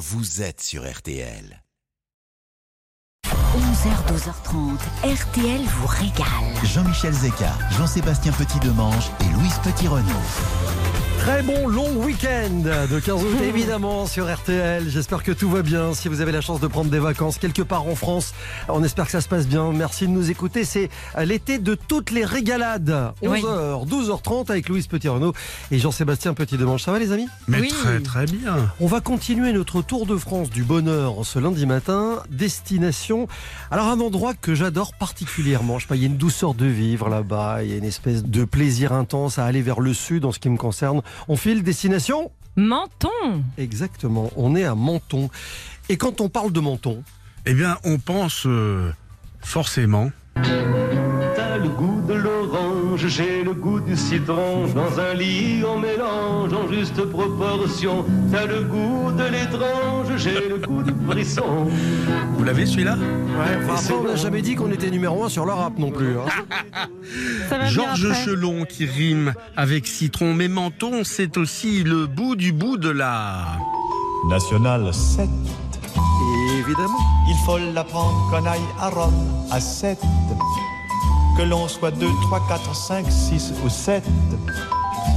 vous êtes sur RTL. 11h, 12h30, RTL vous régale. Jean-Michel Zeka, Jean-Sébastien Petit-Demange et Louise Petit-Renault. Très bon long week-end de 15 août évidemment sur RTL. J'espère que tout va bien. Si vous avez la chance de prendre des vacances quelque part en France, on espère que ça se passe bien. Merci de nous écouter. C'est l'été de toutes les régalades. 11h, 12h30 avec Louise Petit-Renault et Jean-Sébastien Petit-Demange. Ça va les amis? Mais très très bien. On va continuer notre tour de France du bonheur ce lundi matin. Destination. Alors un endroit que j'adore particulièrement. Je sais pas, il y a une douceur de vivre là-bas. Il y a une espèce de plaisir intense à aller vers le sud en ce qui me concerne. On file destination Menton. Exactement, on est à Menton. Et quand on parle de Menton Eh bien, on pense euh, forcément j'ai le goût du citron. Dans un lit, on mélange en juste proportion. T'as le goût de l'étrange, j'ai le goût du frisson. Vous l'avez celui-là Ouais, on n'a jamais dit qu'on était numéro un sur le rap non plus. Hein. Georges Chelon qui rime avec citron. Mais menton, c'est aussi le bout du bout de la. National 7. Évidemment. Il faut l'apprendre qu'on aille à Rome à 7 que l'on soit 2, 3, 4, 5, 6 ou 7.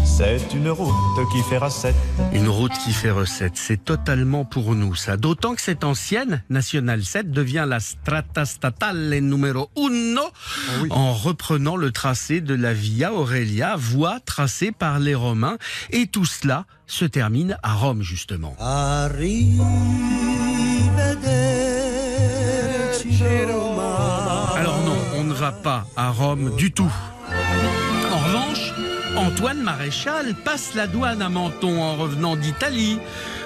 C'est une route qui fait recette. Une route qui fait recette, c'est totalement pour nous ça. D'autant que cette ancienne National 7 devient la Strata Statale numéro 1 Ah en reprenant le tracé de la Via Aurelia, voie tracée par les Romains. Et tout cela se termine à Rome justement. Alors pas à Rome du tout. En revanche, Antoine Maréchal passe la douane à Menton en revenant d'Italie,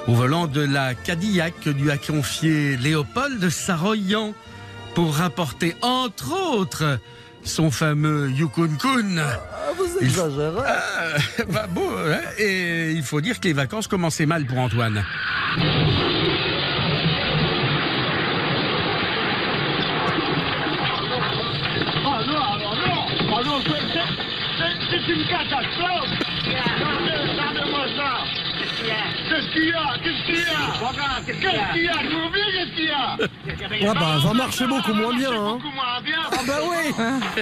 au volant de la Cadillac que lui a confié Léopold Saroyan pour rapporter entre autres son fameux Yukon Kun. vous exagérez. Ah, bah bon, hein, et il faut dire que les vacances commençaient mal pour Antoine. Une catastrophe. Regardez, regardez-moi ça Qu'est-ce qu'il y a? Qu'est-ce qu'il y a? Qu'est-ce qu'il y a? Je vous dis, qu'est-ce qu'il y a. Ah bah, va marcher beaucoup moins bien. Hein. Beaucoup moins bien. Ah bah oui.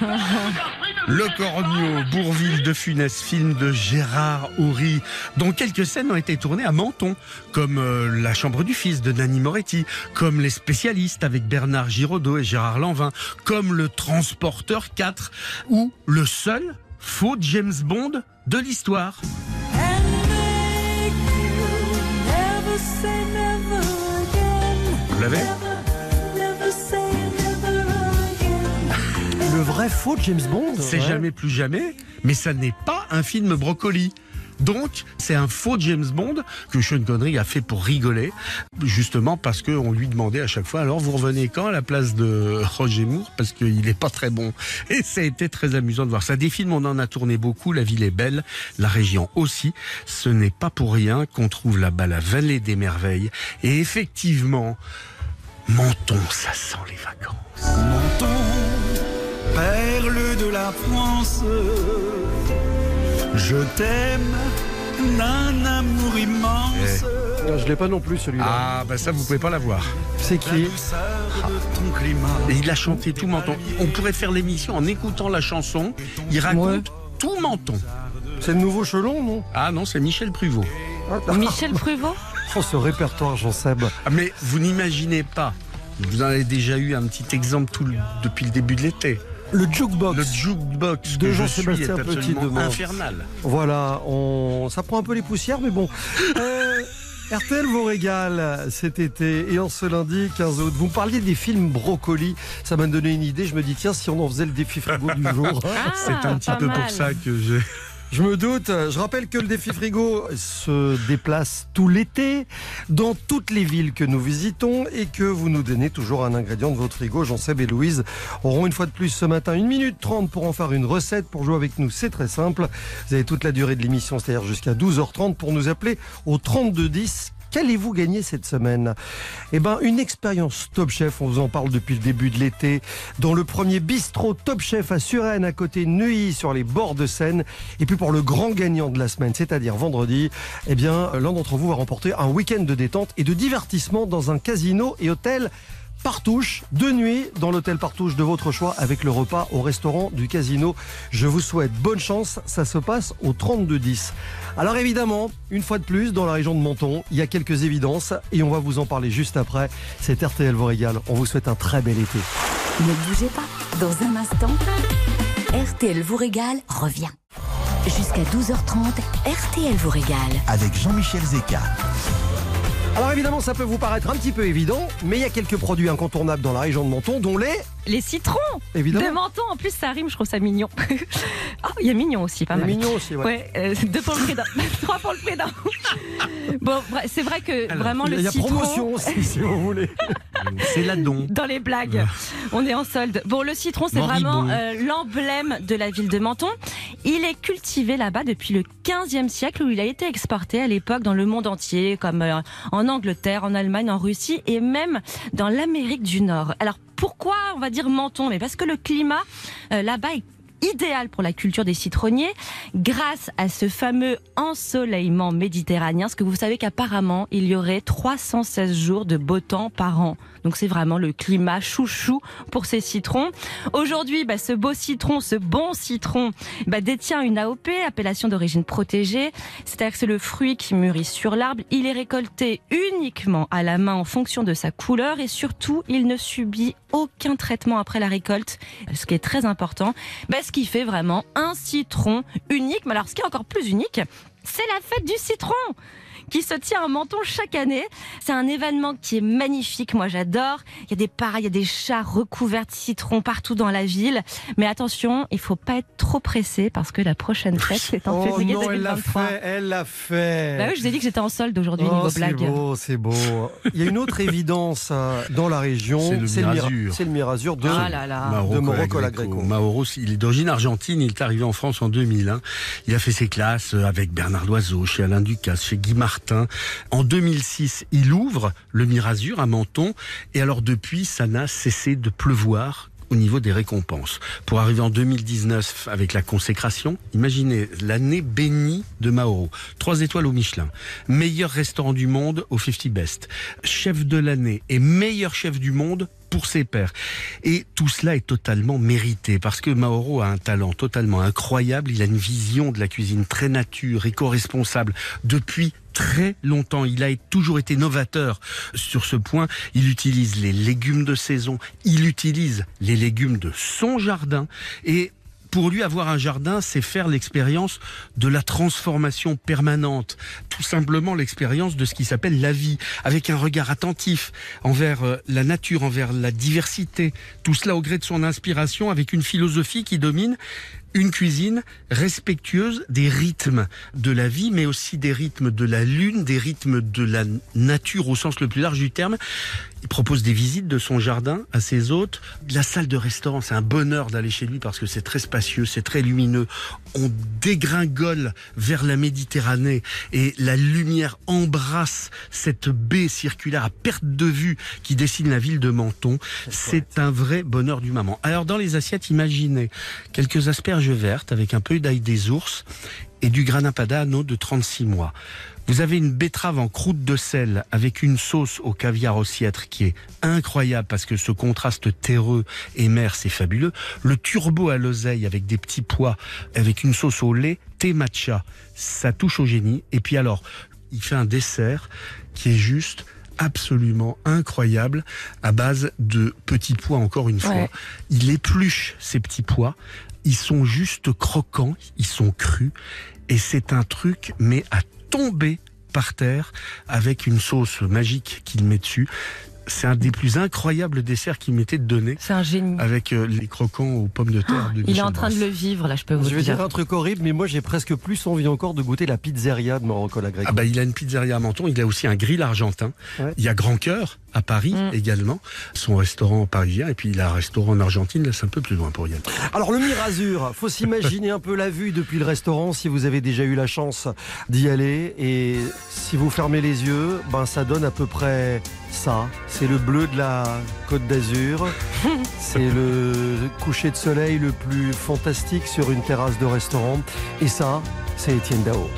Le Cornio, Bourville de Funès, film de Gérard Houry, dont quelques scènes ont été tournées à Menton, comme euh, La Chambre du Fils de Nanni Moretti, comme Les Spécialistes avec Bernard Giraudot et Gérard Lanvin, comme Le Transporteur 4, ou le seul faux James Bond de l'histoire. Vous l'avez Le vrai faux James Bond C'est ouais. jamais plus jamais, mais ça n'est pas un film brocoli. Donc, c'est un faux James Bond que Sean Connery a fait pour rigoler, justement parce qu'on lui demandait à chaque fois alors vous revenez quand à la place de Roger Moore? Parce qu'il n'est pas très bon. Et ça a été très amusant de voir ça. Des films, on en a tourné beaucoup. La ville est belle, la région aussi. Ce n'est pas pour rien qu'on trouve là-bas la vallée des merveilles. Et effectivement, Menton, ça sent les vacances. Menton, perle de la France. Je t'aime d'un amour immense. Ah, Je l'ai pas non plus celui-là. Ah, bah ça, vous pouvez pas l'avoir. C'est qui il a chanté tout Menton. On pourrait faire l'émission en écoutant la chanson. Il raconte tout Menton. C'est le nouveau Chelon, non? Ah non, c'est Michel Pruvot. Michel Pruvot? Oh, ce répertoire, Jean Seb. Ah, mais vous n'imaginez pas. Vous en avez déjà eu un petit exemple tout le- depuis le début de l'été. Le jukebox. Le jukebox De Jean-Sébastien absolument Petit-Demange. infernal. Voilà, on... ça prend un peu les poussières, mais bon. Euh, RTL vous régale cet été et en ce lundi 15 août. Vous me parliez des films brocoli. Ça m'a donné une idée. Je me dis, tiens, si on en faisait le défi frigo du jour. C'est un petit peu pour ça que je. Je me doute. Je rappelle que le défi frigo se déplace tout l'été dans toutes les villes que nous visitons et que vous nous donnez toujours un ingrédient de votre frigo. Jean-Seb et Louise auront une fois de plus ce matin une minute 30 pour en faire une recette. Pour jouer avec nous, c'est très simple. Vous avez toute la durée de l'émission, c'est-à-dire jusqu'à 12h30 pour nous appeler au 32 10 Qu'allez-vous gagner cette semaine? Eh ben, une expérience Top Chef. On vous en parle depuis le début de l'été. Dans le premier bistrot Top Chef à Suresnes, à côté Neuilly, sur les bords de Seine. Et puis pour le grand gagnant de la semaine, c'est-à-dire vendredi, eh bien, l'un d'entre vous va remporter un week-end de détente et de divertissement dans un casino et hôtel Partouche, de nuit dans l'hôtel Partouche de votre choix avec le repas au restaurant du casino. Je vous souhaite bonne chance, ça se passe au 32-10. Alors évidemment, une fois de plus, dans la région de Menton, il y a quelques évidences et on va vous en parler juste après. C'est RTL vous régale, on vous souhaite un très bel été. Ne bougez pas, dans un instant, RTL vous régale revient. Jusqu'à 12h30, RTL vous régale. Avec Jean-Michel Zeka. Alors évidemment, ça peut vous paraître un petit peu évident, mais il y a quelques produits incontournables dans la région de Menton, dont les... Les citrons Évidemment. de menton. En plus, ça rime, je trouve ça mignon. Ah, il y a mignon aussi, pas mal. mignons aussi, ouais. Ouais, euh, deux pour le prix d'un, trois pour le prix d'un. Bon, c'est vrai que vraiment le Il y a citron. promotion aussi, si vous voulez. C'est là-don. Dans les blagues, on est en solde. Bon, le citron, c'est vraiment euh, l'emblème de la ville de Menton. Il est cultivé là-bas depuis le 15e siècle où il a été exporté à l'époque dans le monde entier, comme euh, en Angleterre, en Allemagne, en Russie et même dans l'Amérique du Nord. Alors pourquoi on va dire Menton? Mais parce que le climat euh, là-bas est idéal pour la culture des citronniers grâce à ce fameux ensoleillement méditerranéen. Parce que vous savez qu'apparemment, il y aurait 316 jours de beau temps par an. Donc c'est vraiment le climat chouchou pour ces citrons. Aujourd'hui, bah, ce beau citron, ce bon citron, bah, détient une AOP, appellation d'origine protégée. C'est-à-dire que c'est le fruit qui mûrit sur l'arbre. Il est récolté uniquement à la main en fonction de sa couleur et surtout, il ne subit aucun traitement après la récolte. Ce qui est très important, bah, ce qui fait vraiment un citron unique. Mais alors, ce qui est encore plus unique, c'est la fête du citron qui se tient à Menton chaque année. C'est un événement qui est magnifique, moi j'adore. Il y a des pareils, il y a des chats recouverts de citron partout dans la ville. Mais attention, il faut pas être trop pressé parce que la prochaine fête, c'est en Oh février non, elle l'a 2023. fait, elle l'a fait. Bah oui, je vous ai dit que j'étais en solde aujourd'hui, Oh, niveau c'est blague. beau, c'est beau. Il y a une autre évidence euh, dans la région. C'est le Mira- Mirazur. C'est le Mirazur de. Ah là là. de Mauro Colagreco. Mauro, il est d'origine argentine, il est arrivé en France en 2001. Il a fait ses classes avec Bernard Loiseau, chez Alain Ducasse, chez Guy Martin. En 2006, il ouvre le Mirazur à Menton. Et alors depuis, ça n'a cessé de pleuvoir au niveau des récompenses. Pour arriver en 2019 avec la consécration, imaginez l'année bénie de Mauro. Trois étoiles au Michelin. Meilleur restaurant du monde au 50 Best. Chef de l'année et meilleur chef du monde pour ses pairs. Et tout cela est totalement mérité parce que Mauro a un talent totalement incroyable. Il a une vision de la cuisine très nature, éco-responsable depuis très longtemps. Il a toujours été novateur sur ce point. Il utilise les légumes de saison. Il utilise les légumes de son jardin et pour lui, avoir un jardin, c'est faire l'expérience de la transformation permanente. Tout simplement l'expérience de ce qui s'appelle la vie, avec un regard attentif envers euh, la nature, envers la diversité. Tout cela au gré de son inspiration, avec une philosophie qui domine une cuisine respectueuse des rythmes de la vie, mais aussi des rythmes de la lune, des rythmes de la nature au sens le plus large du terme. Il propose des visites de son jardin à ses hôtes. La salle de restaurant, c'est un bonheur d'aller chez lui parce que c'est très spacieux, c'est très lumineux. On dégringole vers la Méditerranée et la lumière embrasse cette baie circulaire à perte de vue qui dessine la ville de Menton. C'est un vrai bonheur du maman. Alors dans les assiettes, imaginez quelques asperges vertes avec un peu d'ail des ours et du grana padano de 36 mois. Vous avez une betterave en croûte de sel avec une sauce au caviar ossiètre qui est incroyable parce que ce contraste terreux et mer, c'est fabuleux. Le turbo à l'oseille avec des petits pois, avec une sauce au lait, thé matcha, ça touche au génie. Et puis alors, il fait un dessert qui est juste absolument incroyable à base de petits pois encore une fois. Ouais. Il épluche ces petits pois. Ils sont juste croquants, ils sont crus et c'est un truc mais à tomber par terre avec une sauce magique qu'il met dessus. C'est un des plus incroyables desserts qu'il m'était donné C'est un génie. avec euh, les croquants aux pommes de terre de Il est en train de le vivre, là, je peux vous Je vais dire. dire un truc horrible, mais moi j'ai presque plus envie encore de goûter la pizzeria de Mauro Colagreco. Ah bah il a une pizzeria à Menton, il a aussi un grill argentin. Ouais. Il y a Grand Cœur à Paris Mm. également, son restaurant parisien, et puis il a un restaurant en Argentine, là c'est un peu plus loin pour y aller. Alors le Mirazur, faut s'imaginer un peu la vue depuis le restaurant si vous avez déjà eu la chance d'y aller et si vous fermez les yeux, ben ça donne à peu près ça. C'est le bleu de la Côte d'Azur. C'est le coucher de soleil le plus fantastique sur une terrasse de restaurant et ça, c'est Étienne Dao.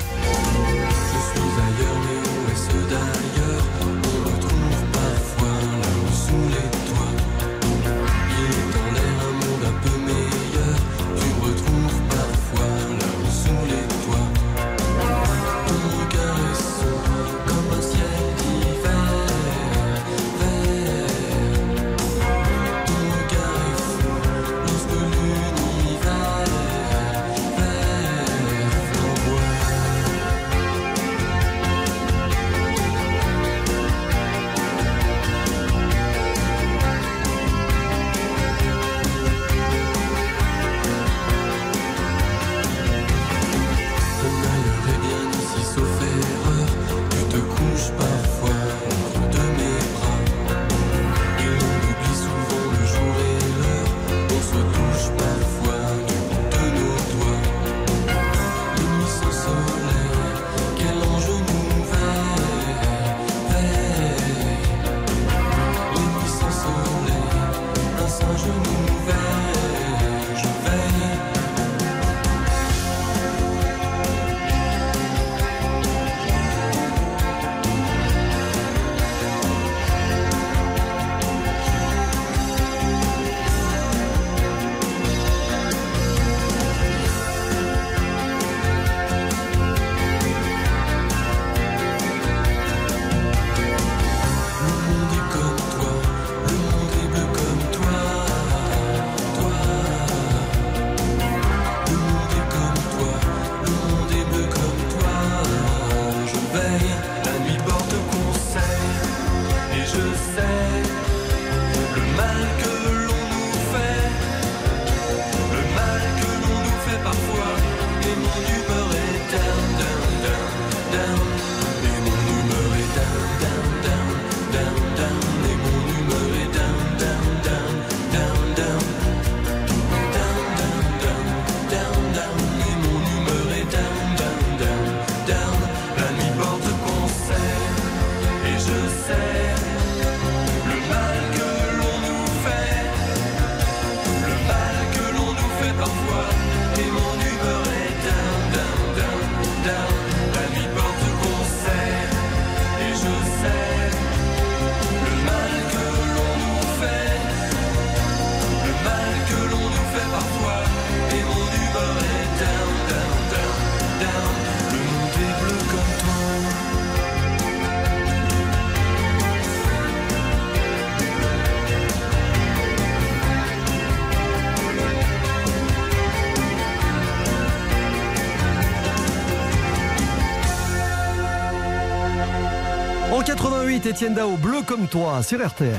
Étienne Dao, bleu comme toi, sur RTL.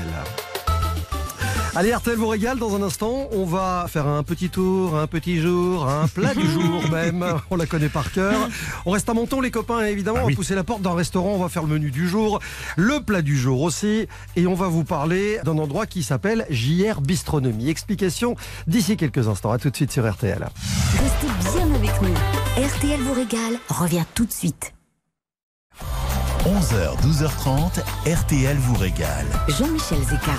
Allez, RTL vous régale dans un instant. On va faire un petit tour, un petit jour, un plat du jour même. On la connaît par cœur. On reste à Menton, les copains, évidemment. Ah on oui. va pousser la porte d'un restaurant. On va faire le menu du jour, le plat du jour aussi. Et on va vous parler d'un endroit qui s'appelle JR Bistronomie. Explication d'ici quelques instants. À tout de suite sur RTL. Restez bien avec nous. RTL vous régale revient tout de suite. 11h, 12h30, RTL vous régale. Jean-Michel Zeka.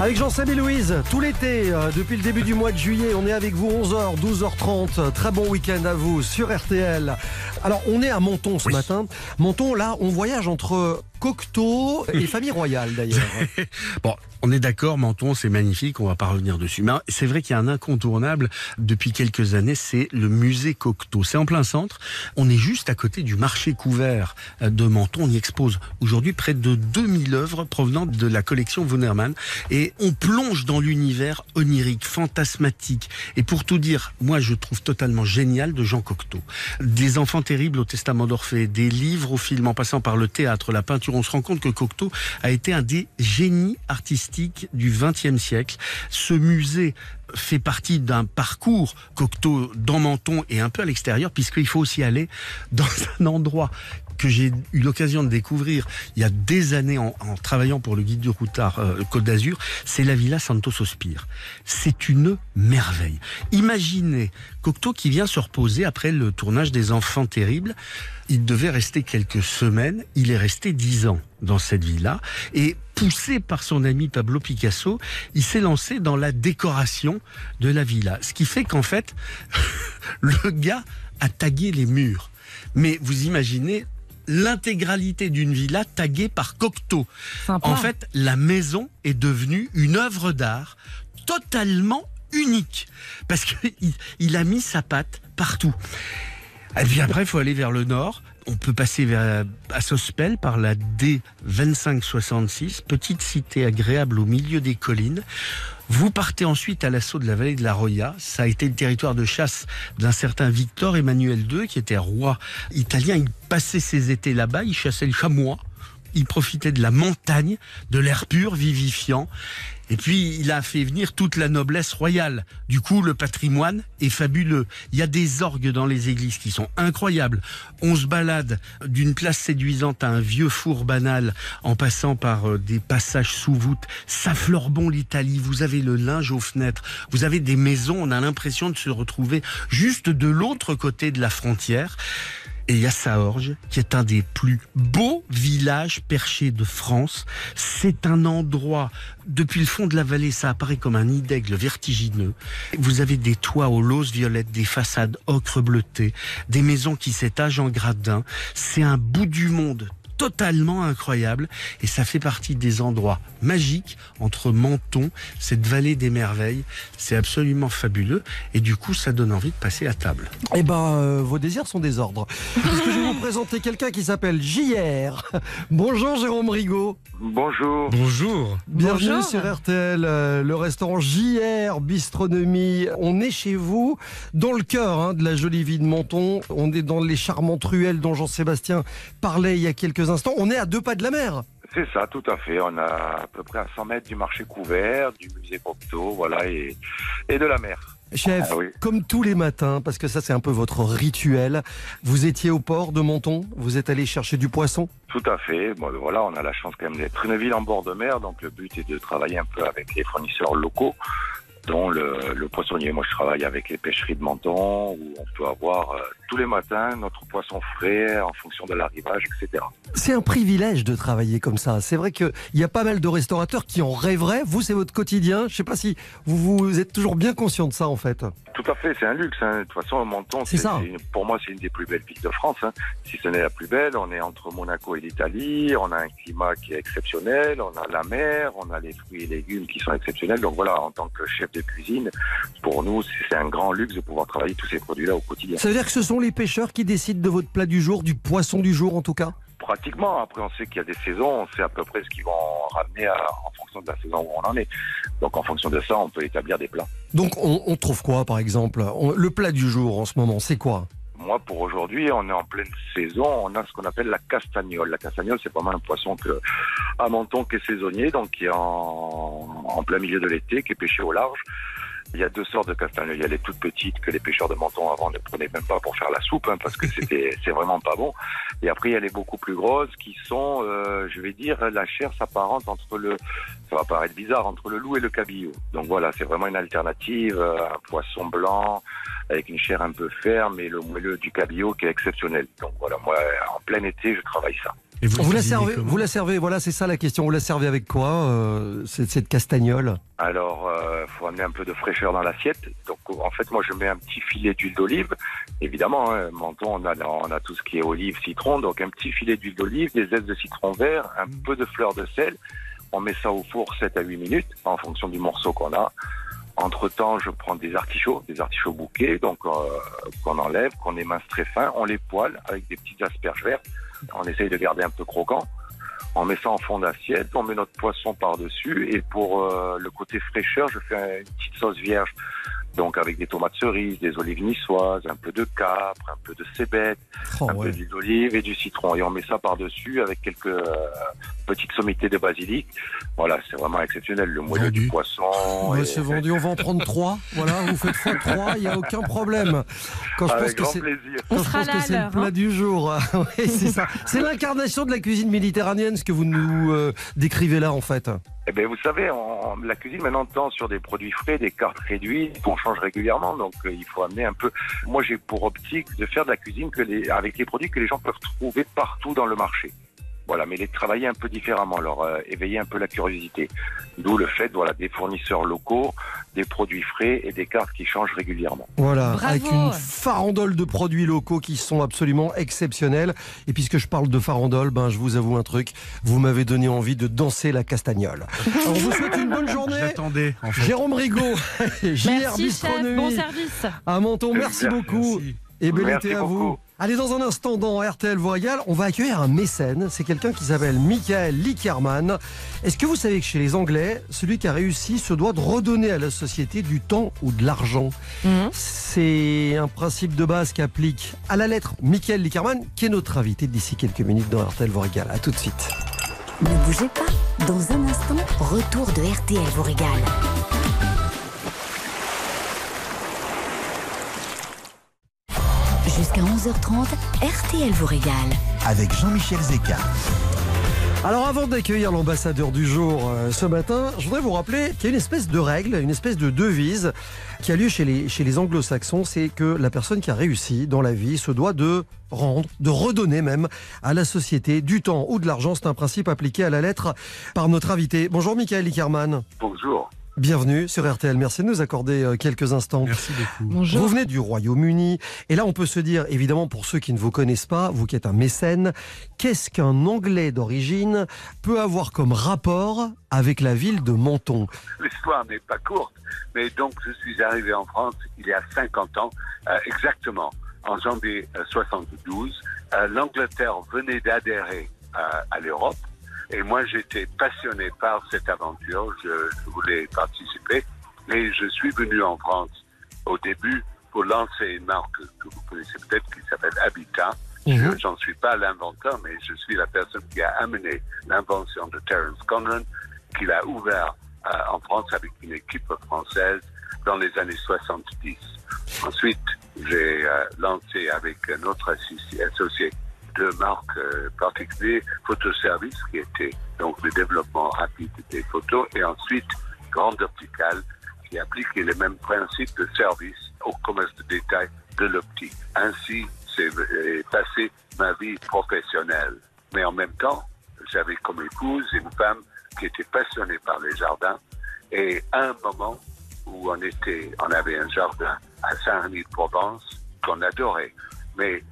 Avec Jean-Seb et Louise, tout l'été, euh, depuis le début du mois de juillet, on est avec vous 11h, 12h30. Très bon week-end à vous sur RTL. Alors, on est à Menton ce matin. Menton, là, on voyage entre Cocteau et Famille Royale d'ailleurs. Bon, on est d'accord, Menton, c'est magnifique, on va pas revenir dessus. Mais c'est vrai qu'il y a un incontournable depuis quelques années, c'est le musée Cocteau. C'est en plein centre. On est juste à côté du marché couvert euh, de Menton. On y expose aujourd'hui près de 2000 œuvres provenant de la collection Wundermann. Et on plonge dans l'univers onirique, fantasmatique. Et pour tout dire, moi, je trouve totalement génial de Jean Cocteau. Des enfants terribles au testament d'Orphée, des livres au film, en passant par le théâtre, la peinture. On se rend compte que Cocteau a été un des génies artistiques du XXe siècle. Ce musée fait partie d'un parcours Cocteau dans Menton et un peu à l'extérieur, puisqu'il faut aussi aller dans un endroit que j'ai eu l'occasion de découvrir il y a des années en, en travaillant pour le guide du routard euh, Côte d'Azur, c'est la Villa Santos Sospir. C'est une merveille. Imaginez Cocteau qui vient se reposer après le tournage des Enfants terribles. Il devait rester quelques semaines. Il est resté dix ans dans cette villa et poussé par son ami Pablo Picasso, il s'est lancé dans la décoration de la villa. Ce qui fait qu'en fait, le gars a tagué les murs. Mais vous imaginez l'intégralité d'une villa taguée par Cocteau. Sympa. En fait, la maison est devenue une œuvre d'art totalement unique parce qu'il il a mis sa patte partout. Et puis après, il faut aller vers le nord. On peut passer vers, à Sospel par la D2566, petite cité agréable au milieu des collines. Vous partez ensuite à l'assaut de la vallée de la Roya. Ça a été le territoire de chasse d'un certain Victor Emmanuel II, qui était roi italien. Il passait ses étés là-bas, il chassait le chamois. Il profitait de la montagne, de l'air pur, vivifiant. Et puis, il a fait venir toute la noblesse royale. Du coup, le patrimoine est fabuleux. Il y a des orgues dans les églises qui sont incroyables. On se balade d'une place séduisante à un vieux four banal en passant par euh, des passages sous voûte. Ça fleure bon l'Italie. Vous avez le linge aux fenêtres. Vous avez des maisons. On a l'impression de se retrouver juste de l'autre côté de la frontière. Et il y a Saorge, qui est un des plus beaux villages perchés de France. C'est un endroit, depuis le fond de la vallée, ça apparaît comme un nid d'aigle vertigineux. Vous avez des toits aux lauses violettes, des façades ocre bleuté, des maisons qui s'étagent en gradins. C'est un bout du monde totalement incroyable et ça fait partie des endroits magiques entre Menton, cette vallée des merveilles. C'est absolument fabuleux et du coup ça donne envie de passer à table. Eh ben, euh, vos désirs sont des ordres. Parce que je vais vous présenter quelqu'un qui s'appelle JR. Bonjour Jérôme Rigaud. Bonjour. Bonjour. Bienvenue Bonjour. sur RTL, euh, le restaurant JR Bistronomie. On est chez vous, dans le cœur hein, de la jolie vie de Menton. On est dans les charmantes ruelles dont Jean-Sébastien parlait il y a quelques instants. On est à deux pas de la mer. C'est ça, tout à fait. On a à peu près à 100 mètres du marché couvert, du musée Cocteau, voilà, et, et de la mer. Chef, Ah oui. comme tous les matins, parce que ça c'est un peu votre rituel, vous étiez au port de Menton, vous êtes allé chercher du poisson? Tout à fait. Bon, voilà, on a la chance quand même d'être une ville en bord de mer, donc le but est de travailler un peu avec les fournisseurs locaux, dont le, le poissonnier. Moi, je travaille avec les pêcheries de Menton, où on peut avoir euh, tous les matins notre poisson frais en fonction de l'arrivage, etc. C'est un privilège de travailler comme ça. C'est vrai qu'il y a pas mal de restaurateurs qui en rêveraient. Vous, c'est votre quotidien. Je sais pas si vous, vous êtes toujours bien conscient de ça, en fait. Tout à fait, c'est un luxe. hein. De toute façon, Menton, C'est ça. pour moi, c'est une des plus belles villes de France. hein. Si ce n'est la plus belle, on est entre Monaco et l'Italie. On a un climat qui est exceptionnel. On a la mer, on a les fruits et légumes qui sont exceptionnels. Donc voilà, en tant que chef de cuisine, pour nous, c'est un grand luxe de pouvoir travailler tous ces produits-là au quotidien. Ça veut dire que ce sont les pêcheurs qui décident de votre plat du jour, du poisson du jour en tout cas? Pratiquement. Après, on sait qu'il y a des saisons. On sait à peu près ce qu'ils vont ramener à- en fonction de la saison où on en est. Donc en fonction de ça, on peut établir des plats. Donc on, on trouve quoi par exemple? On- Le plat du jour en ce moment, c'est quoi? Moi, pour aujourd'hui, on est en pleine saison. On a ce qu'on appelle la castagnole. La castagnole, c'est pas mal un poisson que, à Menton qui est saisonnier, donc qui est en, en plein milieu de l'été, qui est pêché au large. Il y a deux sortes de castagnoles. Il y a les toutes petites que les pêcheurs de Menton avant ne prenaient même pas pour faire la soupe, hein, parce que c'était, c'est vraiment pas bon. Et après, il y a les beaucoup plus grosses qui sont, euh, je vais dire, la chair s'apparente entre le, ça va paraître bizarre, entre le loup et le cabillaud. Donc voilà, c'est vraiment une alternative, euh, un poisson blanc avec une chair un peu ferme et le moelleux du cabillaud qui est exceptionnel. Donc voilà, moi, en plein été, je travaille ça. Et vous, Vous la servez, vous la servez, voilà, c'est ça la question. Vous la servez avec quoi euh, cette, cette castagnole? Alors, euh, faut amener un peu de fraîcheur dans l'assiette. Donc, en fait, moi, je mets un petit filet d'huile d'olive. Évidemment, hein, Menton, on a, on a tout ce qui est olive, citron. Donc, un petit filet d'huile d'olive, des zestes de citron vert, un peu de fleur de sel. On met ça au four 7 à 8 minutes, en fonction du morceau qu'on a. Entre-temps, je prends des artichauts, des artichauts bouquets, donc euh, qu'on enlève, qu'on émince très fin. On les poêle avec des petites asperges vertes. On essaye de garder un peu croquant. On met ça en fond d'assiette, on met notre poisson par-dessus et pour euh, le côté fraîcheur, je fais une petite sauce vierge Donc avec des tomates cerises, des olives niçoises, un peu de capre, un peu de cébette, Oh, un ouais. peu d'huile d'olive et du citron. Et on met ça par-dessus avec quelques euh, petites sommités de basilic. Voilà, c'est vraiment exceptionnel. Le moelleux du poisson. Ouais, et- c'est vendu, on va en prendre trois. Voilà, vous faites fois trois, il n'y a aucun problème. Quand je pense Avec que grand c'est, plaisir. quand On je sera pense que c'est le plat hein. du jour. Oui, c'est ça. C'est l'incarnation de la cuisine méditerranéenne, ce que vous nous euh, décrivez là, en fait. Eh ben, vous savez, la cuisine maintenant tend sur des produits frais, des cartes réduites qu'on change régulièrement. Donc, euh, il faut amener un peu. Moi, j'ai pour optique de faire de la cuisine avec les produits que les gens peuvent trouver partout dans le marché. Voilà, mais les travailler un peu différemment, leur euh, éveiller un peu la curiosité. D'où le fait, voilà, des fournisseurs locaux, des produits frais et des cartes qui changent régulièrement. Voilà, Bravo. avec une farandole de produits locaux qui sont absolument exceptionnels. Et puisque je parle de farandole, ben, je vous avoue un truc, vous m'avez donné envie de danser la castagnole. On vous souhaite une bonne journée. J'attendais, en fait. Jérôme Rigaud, JR Bistronomie bon service. à Menton, merci Merci. beaucoup. Et bel Merci été à beaucoup. vous. Allez, dans un instant, dans RTL régale, on va accueillir un mécène. C'est quelqu'un qui s'appelle Michael Lickerman. Est-ce que vous savez que chez les Anglais, celui qui a réussi se doit de redonner à la société du temps ou de l'argent? Mhm. C'est un principe de base qu'applique à la lettre Michael Lickerman, qui est notre invité d'ici quelques minutes dans RTL régale. À tout de suite. Ne bougez pas. Dans un instant, retour de RTL vous régale. Jusqu'à 11h30, RTL vous régale. Avec Jean-Michel Zeka. Alors avant d'accueillir l'ambassadeur du jour euh, ce matin, je voudrais vous rappeler qu'il y a une espèce de règle, une espèce de devise qui a lieu chez les, chez les anglo-saxons, c'est que la personne qui a réussi dans la vie se doit de rendre, de redonner même à la société du temps ou de l'argent. C'est un principe appliqué à la lettre par notre invité. Bonjour Michael Lickerman. Bonjour. Bienvenue sur RTL. Merci de nous accorder euh, quelques instants. Merci beaucoup. Bonjour. Vous venez du Royaume-Uni. Et là, on peut se dire, évidemment, pour ceux qui ne vous connaissent pas, vous qui êtes un mécène, qu'est-ce qu'un Anglais d'origine peut avoir comme rapport avec la ville de Menton? L'histoire n'est pas courte, mais donc je suis arrivé en France il y a 50 ans, euh, exactement, en janvier euh, 72. Euh, L'Angleterre venait d'adhérer euh, à l'Europe et moi j'étais passionné par cette aventure, je, je voulais participer et je suis venu en France au début pour lancer une marque que vous connaissez peut-être qui s'appelle Habitat. Je J'en suis pas l'inventeur, mais je suis la personne qui a amené l'invention de Terence Conran, qu'il a ouvert euh, en France avec une équipe française dans les années 70. Ensuite, j'ai euh, lancé avec un autre associ- associé deux marques euh, particulières, Photoservice, qui était donc le développement rapide des photos, et ensuite Grande Opticale, qui appliquait les mêmes principes de service au commerce de détail de l'optique. Ainsi, c'est euh, passé ma vie professionnelle. Mais en même temps, j'avais comme épouse une femme qui était passionnée par les jardins. Et à un moment où on était, on avait un jardin à Saint-Rémy-de-Provence qu'on adorait. Mais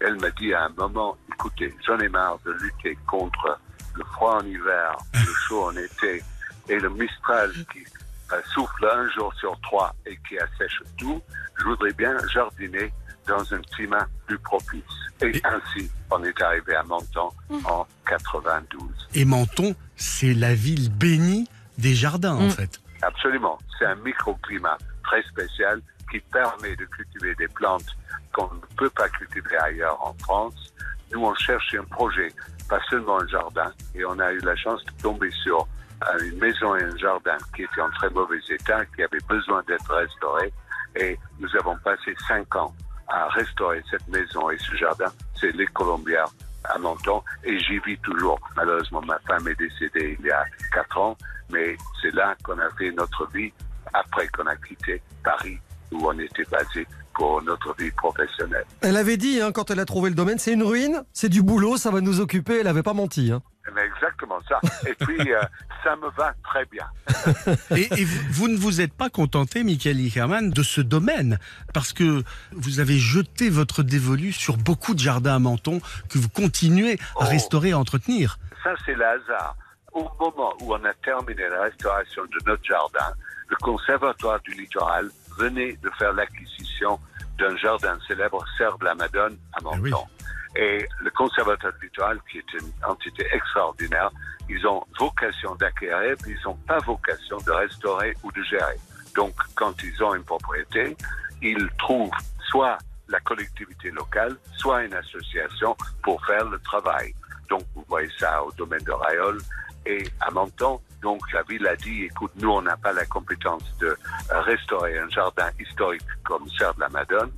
elle m'a dit à un moment, écoutez, j'en ai marre de lutter contre le froid en hiver, le chaud en été et le mistral qui euh, souffle un jour sur trois et qui assèche tout. Je voudrais bien jardiner dans un climat plus propice. Et ainsi, on est arrivé à Menton en 92. Et Menton, c'est la ville bénie des jardins, en fait. Absolument. C'est un microclimat très spécial qui permet de cultiver des plantes qu'on ne peut pas cultiver ailleurs en France. Nous, on cherchait un projet, pas seulement un jardin, et on a eu la chance de tomber sur euh, une maison et un jardin qui étaient en très mauvais état, qui avaient besoin d'être restaurés. Et nous avons passé cinq ans à restaurer cette maison et ce jardin. C'est les Colombières à Menton et j'y vis toujours. Malheureusement, ma femme est décédée il y a quatre ans, mais c'est là qu'on a fait notre vie après qu'on a quitté Paris où on était basé pour notre vie professionnelle. Elle avait dit, hein, quand elle a trouvé le domaine, c'est une ruine, c'est du boulot, ça va nous occuper. Elle n'avait pas menti. hein. Mais exactement ça. Et puis, euh, ça me va très bien. Et, et vous, vous ne vous êtes pas contenté, Michael Lickerman, de ce domaine, parce que vous avez jeté votre dévolu sur beaucoup de jardins à Menton que vous continuez à restaurer et à entretenir. Ça, c'est le hasard. Au moment où on a terminé la restauration de notre jardin, le Conservatoire du Littoral venait de faire l'acquisition d'un jardin célèbre, Serre de la Madone, à Menton. Et le Conservatoire du Littoral, qui est une entité extraordinaire, ils ont vocation d'acquérir, mais ils n'ont pas vocation de restaurer ou de gérer. Donc, quand ils ont une propriété, ils trouvent soit la collectivité locale, soit une association pour faire le travail. Donc, vous voyez ça au domaine de Rayol et à Menton. Donc, la ville a dit, écoute, nous, on n'a pas la compétence de restaurer un jardin historique comme Serre de la Madone,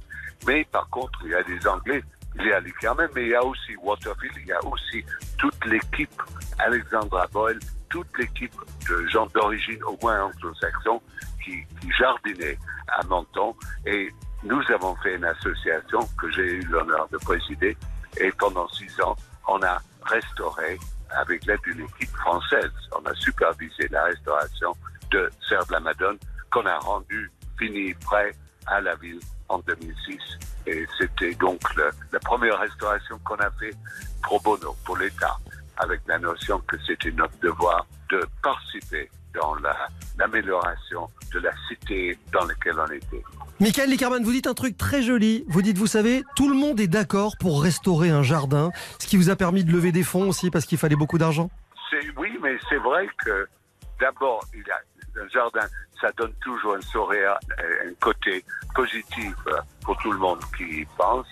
mais par contre, il y a des Anglais, il y a les Carmen, mais il y a aussi Waterfield, il y a aussi toute l'équipe Alexandra Boyle, toute l'équipe de gens d'origine au moins anglo-saxon qui jardinaient à Menton. Et nous avons fait une association que j'ai eu l'honneur de présider. Et pendant six ans, on a restauré, avec l'aide d'une équipe française, on a supervisé la restauration de Serre de la Madone qu'on a rendu fini, prêt à la ville en 2006. Et c'était donc la première restauration qu'on a fait pro bono pour l'État, avec la notion que c'était notre devoir de participer dans la- l'amélioration de la cité dans laquelle on était. Michael Lickerman, vous dites un truc très joli. Vous dites, vous savez, tout le monde est d'accord pour restaurer un jardin, ce qui vous a permis de lever des fonds aussi parce qu'il fallait beaucoup d'argent. Oui, mais c'est vrai que d'abord, il y a un jardin, ça donne toujours un sourire, un côté positif pour tout le monde qui y pense.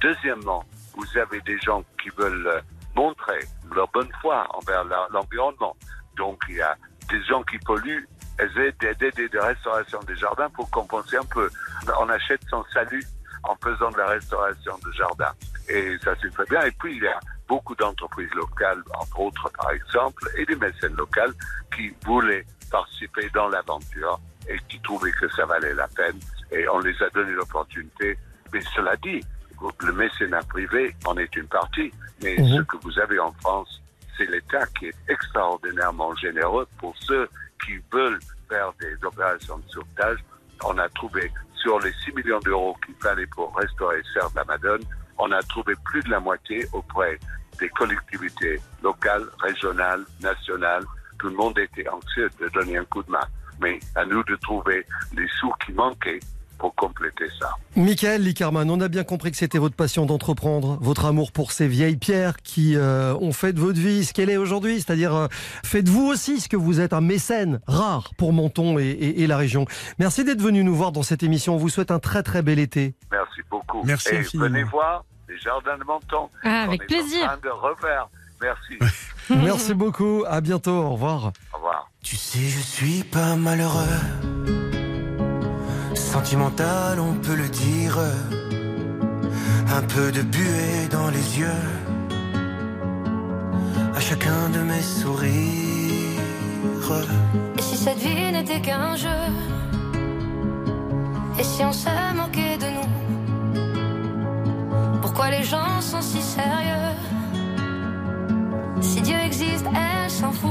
Deuxièmement, vous avez des gens qui veulent montrer leur bonne foi envers l'environnement. Donc, il y a des gens qui polluent, essaient d'aider des, des restaurations des jardins pour compenser un peu. On achète son salut en faisant de la restauration de jardin. Et ça c'est très bien. Et puis il y a beaucoup d'entreprises locales, entre autres par exemple, et des mécènes locales qui voulaient participer dans l'aventure et qui trouvaient que ça valait la peine. Et on les a donné l'opportunité. Mais cela dit, le mécénat privé en est une partie. Mais Mhm. ce que vous avez en France, c'est l'État qui est extraordinairement généreux pour ceux qui veulent faire des opérations de sauvetage. On a trouvé sur les 6 millions d'euros qu'il fallait pour restaurer Serre de la Madone, on a trouvé plus de la moitié auprès des collectivités locales, régionales, nationales. Tout le monde était anxieux de donner un coup de main. Mais à nous de trouver les sous qui manquaient pour compléter ça. Michael Lickerman, on a bien compris que c'était votre passion d'entreprendre, votre amour pour ces vieilles pierres qui euh, ont fait de votre vie ce qu'elle est aujourd'hui. C'est-à-dire, euh, faites-vous aussi ce que vous êtes, un mécène rare pour Menton et, et- et la région. Merci d'être venu nous voir dans cette émission. On vous souhaite un très très bel été. Merci beaucoup. Merci Et infiniment. venez voir les jardins de Menton. Ah, avec On est plaisir. En train de refaire. Merci. Merci beaucoup. À bientôt. Au revoir. Au revoir. Tu sais, je suis pas malheureux. Sentimental, on peut le dire. Un peu de buée dans les yeux. À chacun de mes sourires. Et si cette vie n'était qu'un jeu? Et si on se moquait de nous? Pourquoi les gens sont si sérieux? Si Dieu existe, elle s'en fout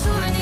Pourquoi j'ai pas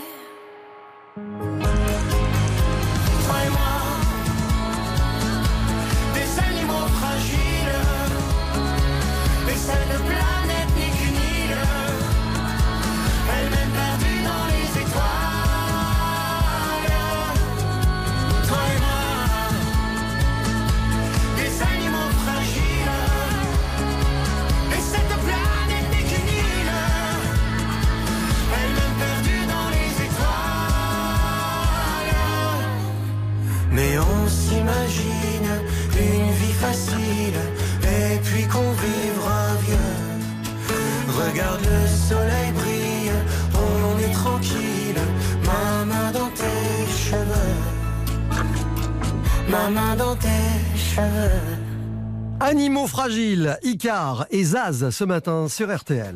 Main dans tes cheveux. Animaux fragiles, Icar et Zaz ce matin sur RTL.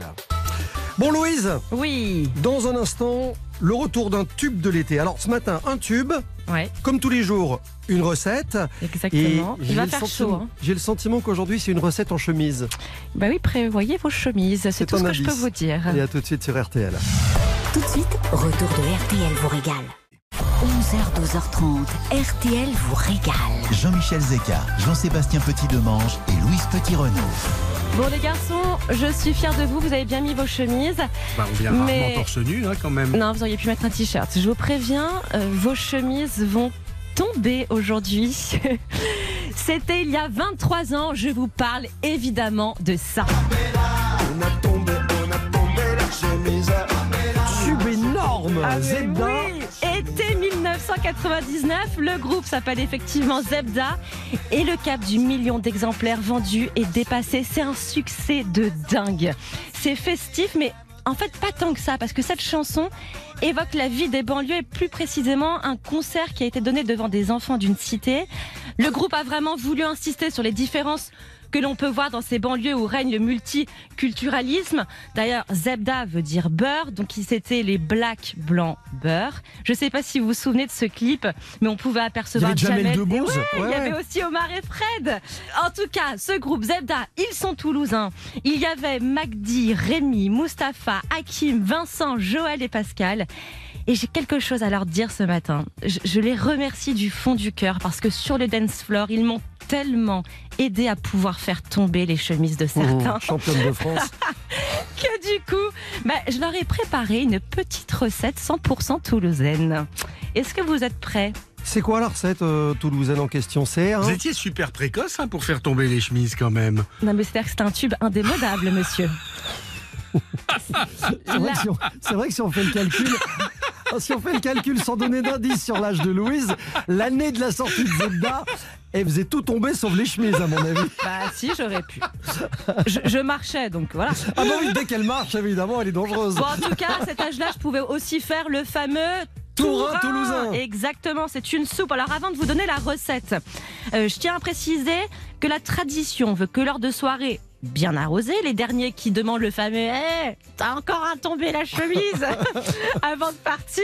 Bon Louise Oui. Dans un instant, le retour d'un tube de l'été. Alors ce matin, un tube. Ouais. Comme tous les jours, une recette. Exactement. Il j'ai va le faire sentiment- chaud, hein. J'ai le sentiment qu'aujourd'hui c'est une recette en chemise. Bah oui, prévoyez vos chemises, c'est tout ce que je peux vous dire. Et à tout de suite sur RTL. Tout de suite, retour de RTL vous régale. 11h, 12h30, RTL vous régale. Jean-Michel Zeka, Jean-Sébastien Petit-Demange et Louise Petit-Renaud. Bon les garçons, je suis fière de vous, vous avez bien mis vos chemises. Bah, on vient Mais- rarement torse nu, hein, quand même. Non, vous auriez pu mettre un t-shirt. Je vous préviens, euh, vos chemises vont tomber aujourd'hui. C'était il y a 23 ans, je vous parle évidemment de ça. On a tombé, on a tombé la chemise. Tube énorme Ah, 1999, le groupe s'appelle effectivement Zebda et le cap du million d'exemplaires vendus est dépassé. C'est un succès de dingue. C'est festif, mais en fait pas tant que ça, parce que cette chanson évoque la vie des banlieues et plus précisément un concert qui a été donné devant des enfants d'une cité. Le groupe a vraiment voulu insister sur les différences que l'on peut voir dans ces banlieues où règne le multiculturalisme. D'ailleurs, Zebda veut dire beurre, donc c'était les blacks blancs beurre. Je sais pas si vous vous souvenez de ce clip, mais on pouvait apercevoir Il y avait Jamel Debbouze. ouais, Il y avait aussi Omar et Fred. En tout cas, ce groupe Zebda, ils sont toulousains. Il y avait Magdi, Rémi, Mustapha, Hakim, Vincent, Joël et Pascal. Et j'ai quelque chose à leur dire ce matin. Je, je les remercie du fond du cœur parce que sur le dance floor, ils m'ont tellement aidé à pouvoir faire tomber les chemises de certains. Mmh, championne de France. que du coup, bah, je leur ai préparé une petite recette 100% toulousaine. Est-ce que vous êtes prêts? C'est quoi la recette euh, toulousaine en question? C'est un... Vous étiez super précoce hein, pour faire tomber les chemises quand même. Non mais c'est-à-dire que c'est un tube indémodable, monsieur. C'est vrai, que si on- c'est vrai que si on fait le calcul, si on fait le calcul sans donner d'indice sur l'âge de Louise, l'année de la sortie de Zebda, elle faisait tout tomber sauf les chemises à mon avis. Bah si, j'aurais pu. Je, je marchais, donc voilà. Ah bah oui, dès qu'elle marche, évidemment, elle est dangereuse. Bon, en tout cas, à cet âge-là, je pouvais aussi faire le fameux Tourin toulousain. Exactement, c'est une soupe. Alors avant de vous donner la recette, euh, je tiens à préciser que la tradition veut que lors de soirées bien arrosées, les derniers qui demandent le fameux Eh, t'as encore à tomber la chemise avant de partir,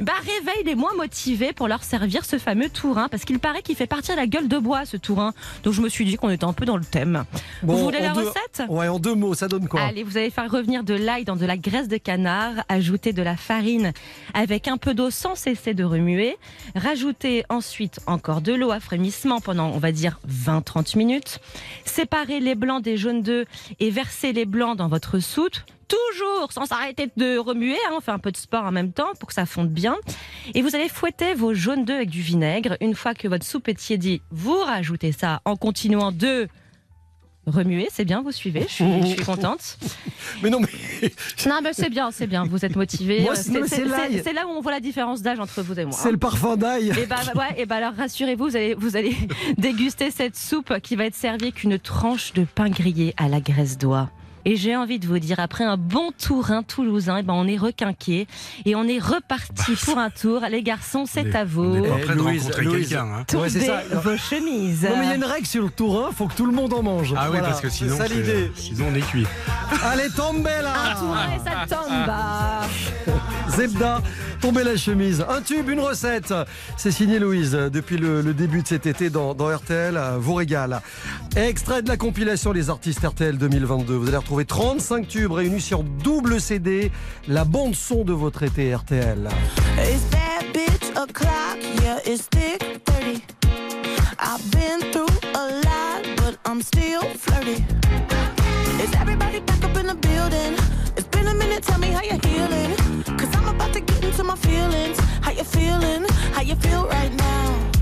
bah réveille les moins motivés pour leur servir ce fameux tourin parce qu'il paraît qu'il fait partir la gueule de bois ce tourin. Donc je me suis dit qu'on était un peu dans le thème. Bon, vous voulez la deux- recette? Ouais, en deux mots, ça donne quoi? Allez, vous allez faire revenir de l'ail dans de la graisse de canard, ajouter de la farine avec un peu d'eau sans cesser de remuer, rajouter ensuite encore de l'eau à frémissement pendant, on va dire, 20-30 minutes, séparer les blancs des jaunes et verser les blancs dans votre soude. Toujours sans s'arrêter de remuer, hein, on fait un peu de sport en même temps pour que ça fonde bien. Et vous allez fouetter vos jaunes d'œufs avec du vinaigre. Une fois que votre soupe est tiédie, vous rajoutez ça en continuant de remuer. C'est bien, vous suivez, je suis, je suis contente. Mais non, mais Non, mais c'est bien, c'est bien. Vous êtes motivé. C'est- là où on voit la différence d'âge entre vous et moi. c'est le parfum d'ail. Et bah, ouais, et bah alors rassurez-vous, vous allez, vous allez déguster cette soupe qui va être servie avec une tranche de pain grillé à la graisse d'oie. Et j'ai envie de vous dire, après un bon tourin toulousain, et ben on est requinqué et on est reparti pour un tour. Les garçons, c'est est- à vous. on est pas Eh, près de Louise, rencontrer Louise. quelqu'un. hein. Ouais, c'est ça. vos chemises. Non mais il y a une règle sur le tourin, faut que tout le monde en mange. Ah oui, parce que sinon, c'est ça c'est- l'idée. sinon on est cuit. Allez, tombez Un là tourin et ça tombe. Zebda, Tomber la chemise. Un tube, une recette. C'est signé Louise depuis le, début de cet été dans, RTL. Vous régale. Extrait de la compilation Les artistes RTL 2022. Vous allez retrouver 35 tubes réunis sur double CD. La bande son de votre été RTL. It's bad bitch o'clock, yeah, it's thick 30. I've been through a lot, but I'm still flirty. Is everybody back up in the building? It's been a minute, tell me how you're healing. Cause my feelings. How you feeling? How you feel right now?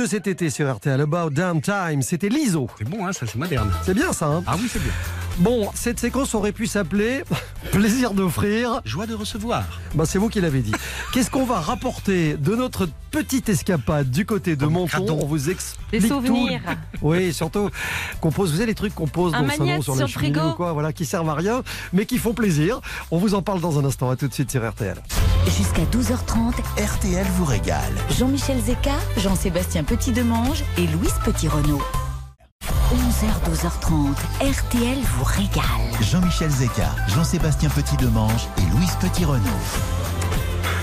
de cet été sur RTL, About Damn Time, c'était l'ISO. C'est bon, hein, ça c'est moderne. C'est bien ça, hein Ah oui, c'est bien. Bon, cette séquence aurait pu s'appeler Plaisir d'offrir. Joie de recevoir. Bah, c'est vous qui l'avez dit. Qu'est-ce qu'on va rapporter de notre petite escapade du côté de Menton. On vous explique Des souvenirs. tout. Oui, surtout qu'on pose, vous savez les trucs qu'on pose Un dans le salon sur sur la le cheminée frigo. ou quoi, voilà, qui servent à rien, mais qui font plaisir. On vous en parle dans un instant. À tout de suite sur RTL. Jusqu'à 12h30, RTL vous régale. Jean-Michel Zeka, Jean-Sébastien Petit-Demange et Louise Petit-Renault. 11h, 12h30, RTL vous régale. Jean-Michel Zeka, Jean-Sébastien Petit-Demange et Louise Petit-Renault.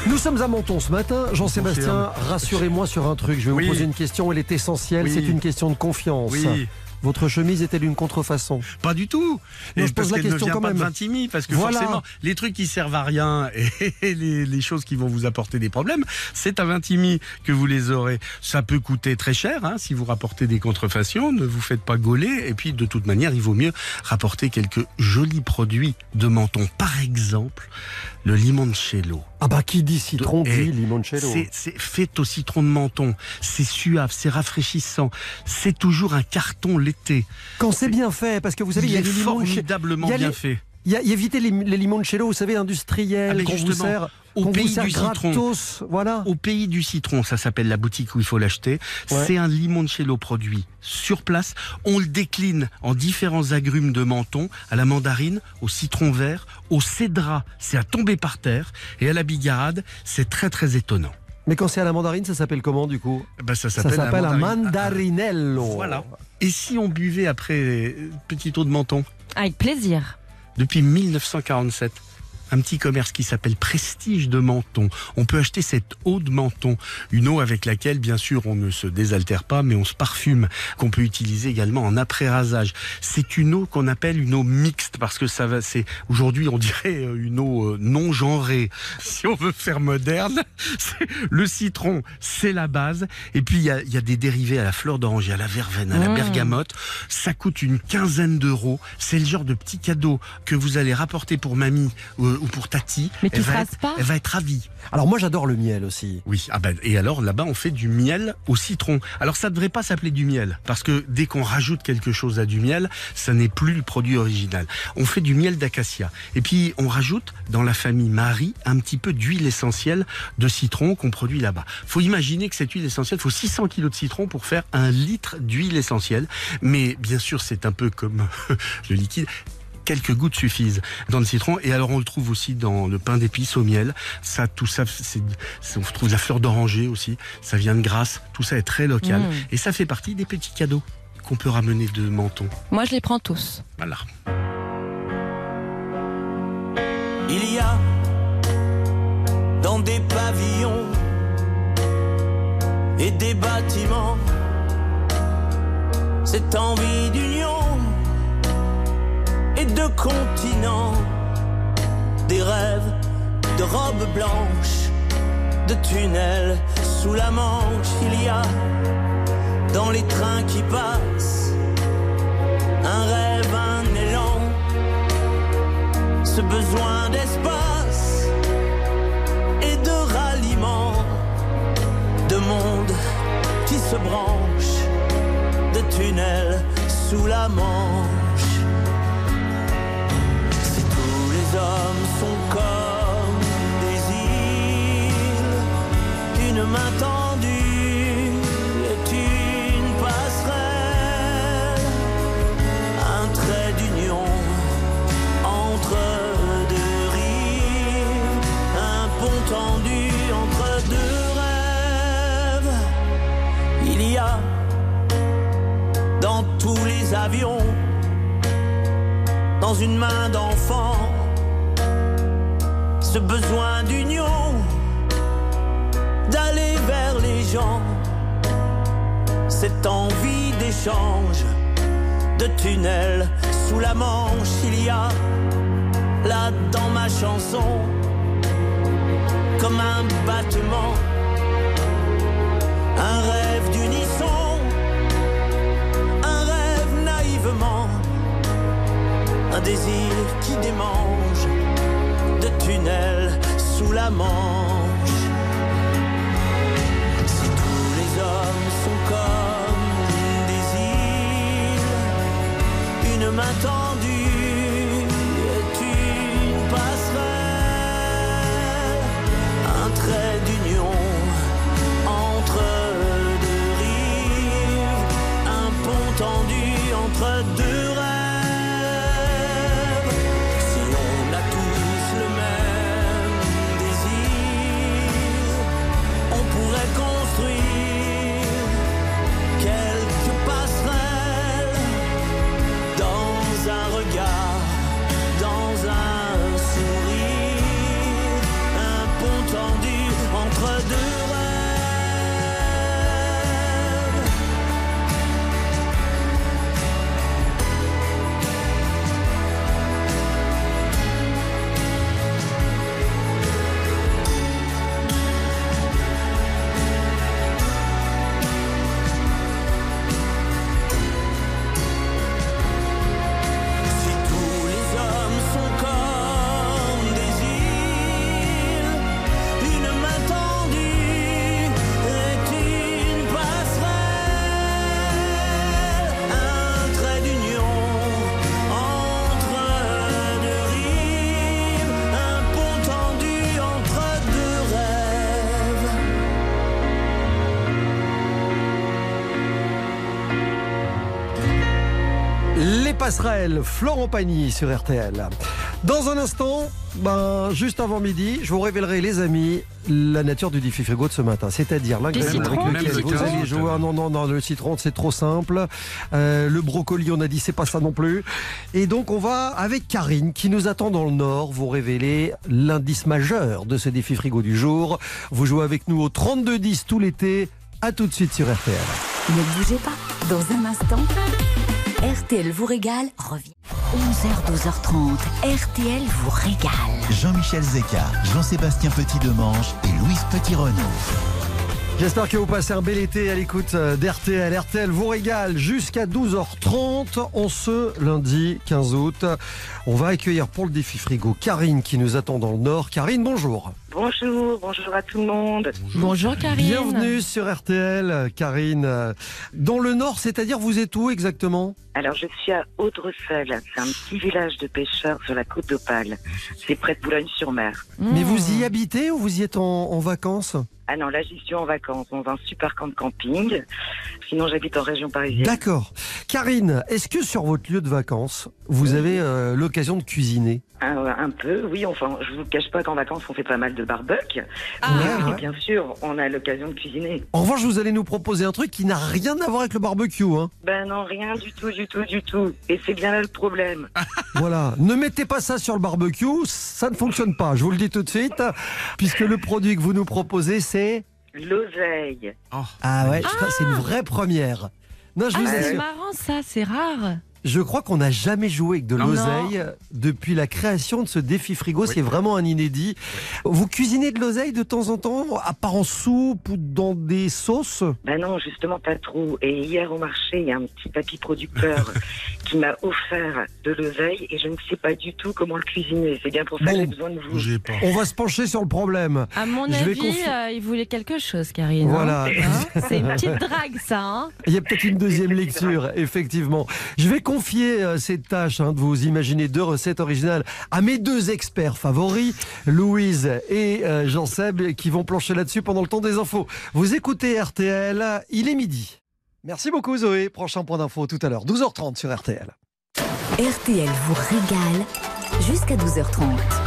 Nous sommes à Menton ce matin. Jean-Sébastien, rassurez-moi sur un truc. Je vais Oui. vous poser une question. Elle est essentielle. Oui. C'est une question de confiance. Oui. Votre chemise est-elle une contrefaçon? Pas du tout. Non, Et je pose parce la qu'elle ne question vient quand pas de. Vintimille, parce que Voilà. forcément, les trucs qui servent à rien et les, les choses qui vont vous apporter des problèmes, c'est à Vintimille que vous les aurez. Ça peut coûter très cher hein, si vous rapportez des contrefaçons. Ne vous faites pas gauler. Et puis, de toute manière, il vaut mieux rapporter quelques jolis produits de menton. Par exemple, le limoncello. Ah bah qui dit citron dit limoncello. C'est c'est fait au citron de menton. C'est suave, c'est rafraîchissant. C'est toujours un carton l'été. Quand c'est bien fait, parce que vous savez, il Il y a est formidablement il y a bien fait. Il y a, y a éviter les, les limoncello, vous savez, industriels, Ah, qu'on vous justement, sert, au qu'on vous pays sert du citron. voilà. Au pays du citron, ça s'appelle la boutique où il faut l'acheter. Ouais. C'est un limoncello produit sur place. On le décline en différents agrumes de menton, à la mandarine, au citron vert, au cédra, c'est à tomber par terre, et à la bigarade, c'est très très étonnant. Mais quand c'est à la mandarine, ça s'appelle comment du coup? Bah, ça Ça s'appelle s'appelle la un mandarine. mandarinello. Voilà. Et si on buvait après euh, petit eau de menton? Avec plaisir. Depuis 1947, un petit commerce qui s'appelle Prestige de Menton. On peut acheter cette eau de menton, une eau avec laquelle, bien sûr, on ne se désaltère pas, mais on se parfume, qu'on peut utiliser également en après-rasage. C'est une eau qu'on appelle une eau mixte parce que ça va, c'est aujourd'hui, on dirait euh, une eau euh, non genrée. Si on veut faire moderne, c'est- le citron, c'est la base. Et puis il y a, y a des dérivés à la fleur d'oranger, à la verveine, à la Mmh. bergamote. Ça coûte une quinzaine d'euros. C'est le genre de petit cadeau que vous allez rapporter pour mamie euh, ou pour tati. Mais tu elle, va phrases être, pas elle va être ravie. Alors moi j'adore le miel aussi. Oui, ah ben, et alors là-bas on fait du miel au citron. Alors ça devrait pas s'appeler du miel, parce que dès qu'on rajoute quelque chose à du miel, ça n'est plus le produit original. On fait du miel d'acacia. Et puis on rajoute dans la famille Marie un petit peu d'huile essentielle de citron qu'on produit là-bas. Faut imaginer que cette huile essentielle, faut 600 kilos de citron pour faire un litre d'huile essentielle. Mais bien sûr c'est un peu comme le liquide quelques gouttes suffisent dans le citron. Et alors on le trouve aussi dans le pain d'épices au miel. Ça tout ça c'est on trouve la fleur d'oranger aussi. Ça vient de Grasse tout ça est très local. Mm. et ça fait partie des petits cadeaux qu'on peut ramener de Menton. Moi, je les prends tous. voilà. Il y a dans des pavillons et des bâtiments cette envie d'union et de continent, des rêves de robes blanches, de tunnels sous la manche. Il y a dans les trains qui passent un rêve, un élan ce besoin d'espace et de ralliement, de monde qui se branche, de tunnels sous la manche. Main tendue est une passerelle, un trait d'union entre deux rives, un pont tendu entre deux rêves. Il y a dans tous les avions, dans une main d'enfant, ce besoin d'union, cette envie d'échange de tunnels sous la manche, il y a là dans ma chanson comme un battement, un rêve d'unisson, un rêve naïvement, un désir qui démange de tunnels sous la manche. Îles, Passerelles, Florent Pagny sur RTL. Dans un instant, ben, juste avant midi, je vous révélerai, les amis, la nature du défi frigo de ce matin. C'est-à-dire l'ingrédient avec citron lequel vous allez jouer. Ah non, non, non, le citron, c'est trop simple. Euh, le brocoli, on a dit, c'est pas ça non plus. Et donc, on va, avec Karine, qui nous attend dans le Nord, vous révéler l'indice majeur de ce défi frigo du jour. Vous jouez avec nous au 32-10 tout l'été. À tout de suite sur RTL. Ne bougez pas. Dans un instant, RTL vous régale revient. 11h, 12h30. RTL vous régale. Jean-Michel Zeka, Jean-Sébastien Petit-Demange et Louise Petit-Renaud. J'espère que vous passez un bel été à l'écoute euh, d'RTL. RTL vous régale jusqu'à 12h30 en ce lundi 15 août. On va accueillir pour le défi frigo Karine qui nous attend dans le Nord. Karine, bonjour. Bonjour, bonjour à tout le monde. Bonjour Karine. Bienvenue sur RTL, Karine. Euh, Dans le Nord, c'est-à-dire vous êtes où exactement? Alors je suis à Audrecel, c'est un petit village de pêcheurs sur la côte d'Opale. C'est près de Boulogne-sur-Mer. Mais Hmm. vous y habitez ou vous y êtes en, en vacances? Ah non, là j'y suis en vacances dans un super camp de camping. Sinon j'habite en région parisienne. D'accord. Karine, est-ce que sur votre lieu de vacances, vous avez euh, l'occasion de cuisiner Un, un peu, oui, enfin je vous cache pas qu'en vacances on fait pas mal de barbecue. Ah. Et Ouais, ouais. bien sûr, on a l'occasion de cuisiner. En revanche, vous allez nous proposer un truc qui n'a rien à voir avec le barbecue. Hein. Ben non, rien du tout, du tout, du tout. Et c'est bien là le problème. Voilà, ne mettez pas ça sur le barbecue, ça ne fonctionne pas, je vous le dis tout de suite, puisque le produit que vous nous proposez, c'est... L'oseille. Ah ouais, que c'est une vraie première. Non, je Ah, vous c'est assure, marrant ça, c'est rare. Je crois qu'on n'a jamais joué avec de l'oseille depuis la création de ce défi frigo, c'est vraiment un inédit. Vous cuisinez de l'oseille de temps en temps, à part en soupe ou dans des sauces? Ben non, justement pas trop. Et hier au marché, il y a un petit papy producteur qui m'a offert de l'oseille et je ne sais pas du tout comment le cuisiner. C'est bien pour ça que j'ai besoin de vous. On va se pencher sur le problème. À mon Je avis, euh, il voulait quelque chose, Karine. Voilà. hein. Hein c'est une petite drague, ça. Hein Il y a peut-être une deuxième lecture, effectivement. Je vais confier euh, cette tâche hein, de vous imaginer deux recettes originales à mes deux experts favoris, Louise et euh, Jean-Seb, qui vont plancher là-dessus pendant le temps des infos. Vous écoutez RTL, il est midi. Merci beaucoup Zoé. Prochain point d'info tout à l'heure, 12h30 sur RTL. RTL vous régale jusqu'à 12h30.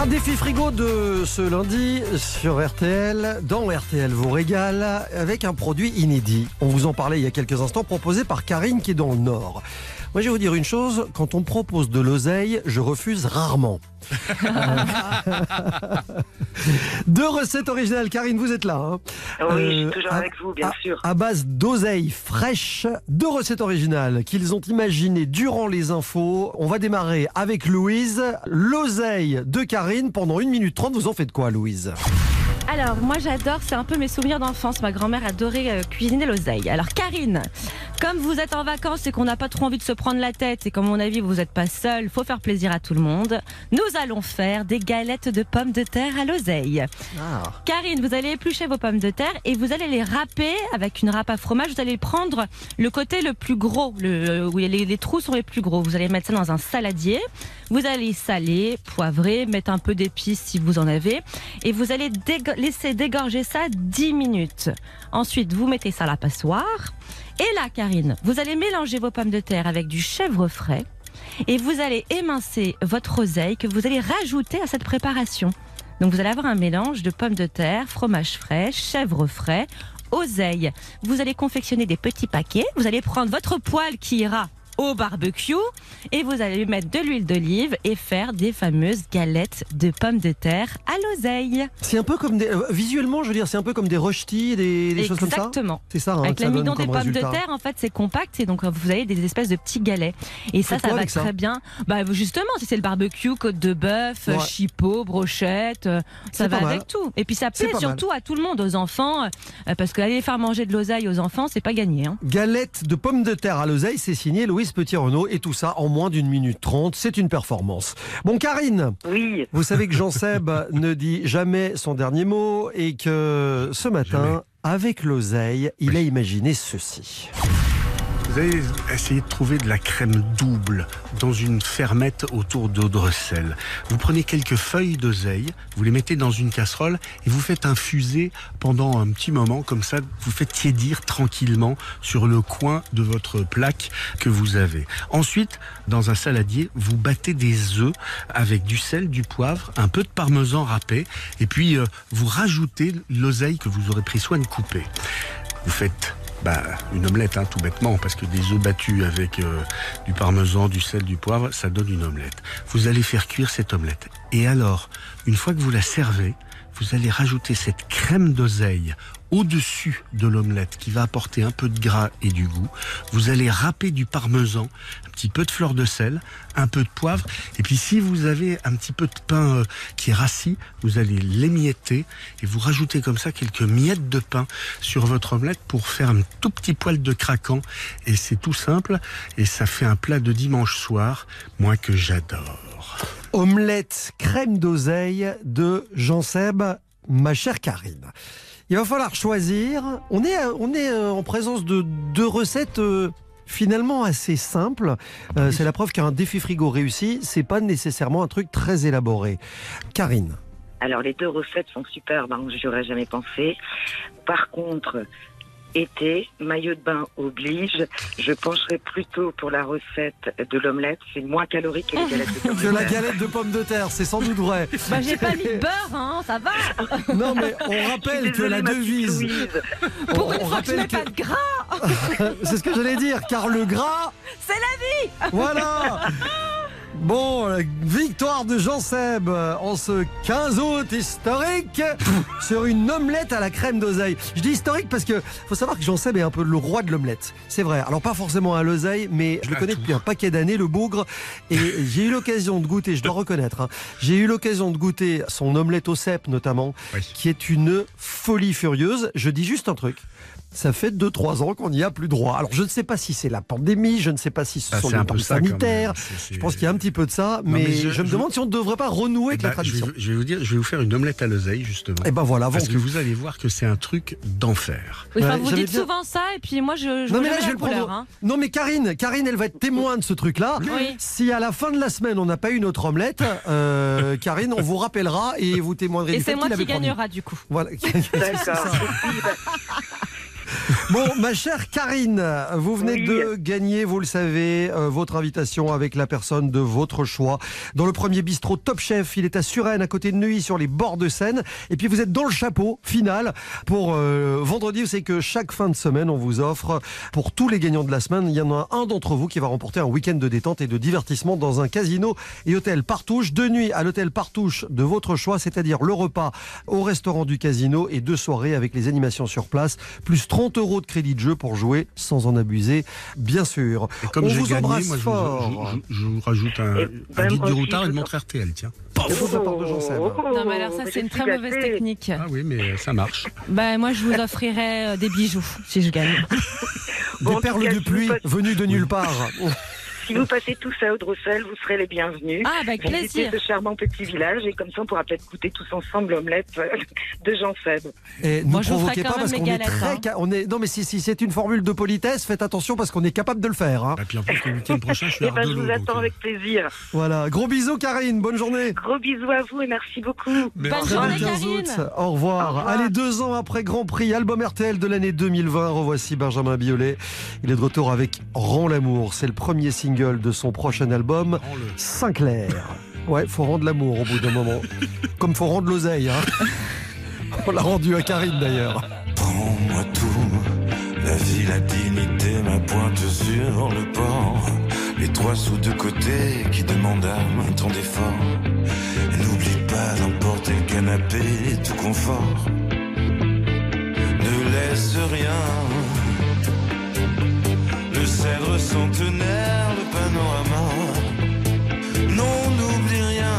Un défi frigo de ce lundi sur RTL, dans RTL vous régale, avec un produit inédit. On vous en parlait il y a quelques instants, proposé par Karine qui est dans le Nord. Moi, je vais vous dire une chose, quand on me propose de l'oseille, je refuse rarement. Deux recettes originales. Karine, vous êtes là. hein Oui, je suis Euh, toujours à- avec vous, bien à- sûr. À base d'oseille fraîche, deux recettes originales qu'ils ont imaginées durant les infos. On va démarrer avec Louise. L'oseille de Karine pendant 1 minute 30. Vous en faites quoi, Louise? Alors, moi j'adore, c'est un peu mes souvenirs d'enfance. Ma grand-mère adorait euh, cuisiner l'oseille. Alors, Karine, comme vous êtes en vacances et qu'on n'a pas trop envie de se prendre la tête et qu'à mon avis vous n'êtes pas seul, faut faire plaisir à tout le monde, nous allons faire des galettes de pommes de terre à l'oseille. Karine, vous allez éplucher vos pommes de terre et vous allez les râper avec une râpe à fromage. Vous allez prendre le côté le plus gros, le, où les, les trous sont les plus gros. Vous allez mettre ça dans un saladier. Vous allez saler, poivrer, mettre un peu d'épices si vous en avez. Et vous allez dégo- laisser dégorger ça 10 minutes. Ensuite, vous mettez ça à la passoire. Et là, Karine, vous allez mélanger vos pommes de terre avec du chèvre frais. Et vous allez émincer votre oseille que vous allez rajouter à cette préparation. Donc vous allez avoir un mélange de pommes de terre, fromage frais, chèvre frais, oseille. Vous allez confectionner des petits paquets. Vous allez prendre votre poêle qui ira au barbecue et vous allez mettre de l'huile d'olive et faire des fameuses galettes de pommes de terre à l'oseille. C'est un peu comme des. euh, visuellement, je veux dire, c'est un peu comme des rochetis, des, des choses comme ça Exactement. C'est ça, hein, Avec l'amidon des pommes de terre, en fait, c'est compact et donc euh, vous avez des espèces de petits galets. Et ça, ça va ça très bien. Bah, justement, si c'est le barbecue, côte de bœuf, Ouais. chipot, brochette, euh, ça va avec tout. Et puis ça plaît mal. surtout à tout le monde, aux enfants, parce qu'aller faire manger de l'oseille aux enfants, c'est pas gagné. Hein. Galette de pommes de terre à l'oseille, c'est signé Louise Petit-Renaud et tout ça en moins d'une minute trente. C'est une performance. Bon, Karine. Oui. Vous savez que Jean-Seb ne dit jamais son dernier mot et que ce matin, avec l'oseille, il a imaginé ceci. Vous allez essayer de trouver de la crème double dans une fermette autour d'eau de. Vous prenez quelques feuilles d'oseille, vous les mettez dans une casserole et vous faites infuser pendant un petit moment comme ça. Vous faites tiédir tranquillement sur le coin de votre plaque que vous avez. Ensuite, dans un saladier, vous battez des œufs avec du sel, du poivre, un peu de parmesan râpé et puis euh, vous rajoutez l'oseille que vous aurez pris soin de couper. Vous faites bah, une omelette, hein, tout bêtement, parce que des œufs battus avec euh, du parmesan, du sel, du poivre, ça donne une omelette. Vous allez faire cuire cette omelette. Et alors, une fois que vous la servez, vous allez rajouter cette crème d'oseille au-dessus de l'omelette qui va apporter un peu de gras et du goût. Vous allez râper du parmesan, petit peu de fleur de sel, un peu de poivre. Et puis si vous avez un petit peu de pain euh, qui est rassis, vous allez l'émietter et vous rajoutez comme ça quelques miettes de pain sur votre omelette pour faire un tout petit poil de craquant. Et c'est tout simple et ça fait un plat de dimanche soir, moi que j'adore. Omelette crème d'oseille de Jean Seb, ma chère Karine. Il va falloir choisir. On est, euh, on est euh, en présence de deux recettes finalement assez simples. Euh, C'est la preuve qu'un défi frigo réussi, c'est pas nécessairement un truc très élaboré. Karine. Alors les deux recettes sont superbes, hein, j'y aurais jamais pensé. Par contre, été, maillot de bain oblige, je pencherai plutôt pour la recette de l'omelette. C'est moins calorique que les galettes de pommes Que de la terre. galette de pommes de terre, c'est sans doute vrai. Bah, j'ai pas mis de beurre, hein, ça va. Non, mais on rappelle que la devise. Pour on- une on fois que je rappelle mets que- pas de gras. C'est ce que j'allais dire, car le gras, C'est la vie. Voilà Bon, euh, victoire de Jean Seb euh, en ce 15 août historique sur une omelette à la crème d'oseille. Je dis historique parce que faut savoir que Jean Seb est un peu le roi de l'omelette. C'est vrai. Alors pas forcément à l'oseille, mais je le connais depuis un paquet d'années, le bougre. Et j'ai eu l'occasion de goûter, je dois reconnaître, hein, j'ai eu l'occasion de goûter son omelette au cèpe notamment, qui est une folie furieuse. Je dis juste un truc. Ça fait 2-3 ans qu'on n'y a plus droit. Alors je ne sais pas si c'est la pandémie, je ne sais pas si ce Ah, sont c'est les normes sanitaires. Je pense qu'il y a un petit peu de ça, Non, mais, mais je, je- me je- demande si on ne devrait pas renouer avec Eh la je, tradition. vais, je vais vous dire, je vais vous faire une omelette à l'oseille justement. Eh ben voilà, Parce vendu. que vous allez voir que c'est un truc d'enfer. Oui, enfin, Ouais, vous dites bien- souvent ça, et puis moi, je, je Non mais là je vais le prendre. hein. Non mais Karine, Karine, elle va être témoin de ce truc-là. Oui. Si à la fin de la semaine on n'a pas eu notre omelette, euh, Karine, on vous rappellera et vous témoignerez Et c'est moi qui gagnera, du coup. Voilà. Bon, ma chère Karine, vous venez Oui. de gagner, vous le savez, euh, votre invitation avec la personne de votre choix dans le premier bistrot Top Chef. Il est à Suresnes, à côté de Neuilly, sur les bords de Seine. Et puis vous êtes dans le chapeau final pour euh, vendredi. Vous savez que chaque fin de semaine, on vous offre pour tous les gagnants de la semaine, il y en a un d'entre vous qui va remporter un week-end de détente et de divertissement dans un casino et hôtel Partouche. Deux nuits à l'hôtel Partouche de votre choix, c'est-à-dire le repas au restaurant du casino et deux soirées avec les animations sur place, plus 30 euros de crédit de jeu pour jouer sans en abuser, bien sûr. Et comme j'ai vous gagné, embrasse moi je, fort. vous- je- je- je vous rajoute un, Et un ben, guide du routard et une montre RTL, tiens. Paf, de la part de Jean Seb. Non, mais alors ça, c'est une très mauvaise technique. Ah oui, mais ça marche. Ben, moi, je vous offrirai euh, des bijoux si je gagne. Des perles de pluie venues de nulle part. Si vous passez tous à Audressel, vous serez les bienvenus. Ah, avec Visitez plaisir. ce charmant petit village et comme ça, on pourra peut-être goûter tous ensemble l'omelette euh, de Jean Seb. Et ne Moi, je vous provoquez pas parce qu'on est très. hein. On est, non, mais si, si c'est une formule de politesse, faites attention parce qu'on est capable de le faire. hein. Et puis en plus, le week-end prochain, je suis Eh à ben, je vous attends euh, avec plaisir. Voilà. Gros bisous, Karine. Bonne journée. Gros bisous à vous et merci beaucoup. Bonne Très journée, bel 15 Karine. août. Au revoir. Au revoir. Allez, deux ans après Grand Prix, album RTL de l'année 2020, revoici Benjamin Biolay. Il est de retour avec Rends l'amour. C'est le premier single de son prochain album. Sinclair. Ouais, faut rendre l'amour au bout d'un moment. Comme faut rendre l'oseille. Hein. On l'a rendu à Karine d'ailleurs. Prends-moi tout, la vie, la dignité, ma pointe sur le port. Les trois sous de côté qui demandent tant d'efforts. Et N'oublie pas d'emporter le canapé, tout confort. Ne laisse rien. Cèdre centenaire, le panorama. Non, n'oublie rien.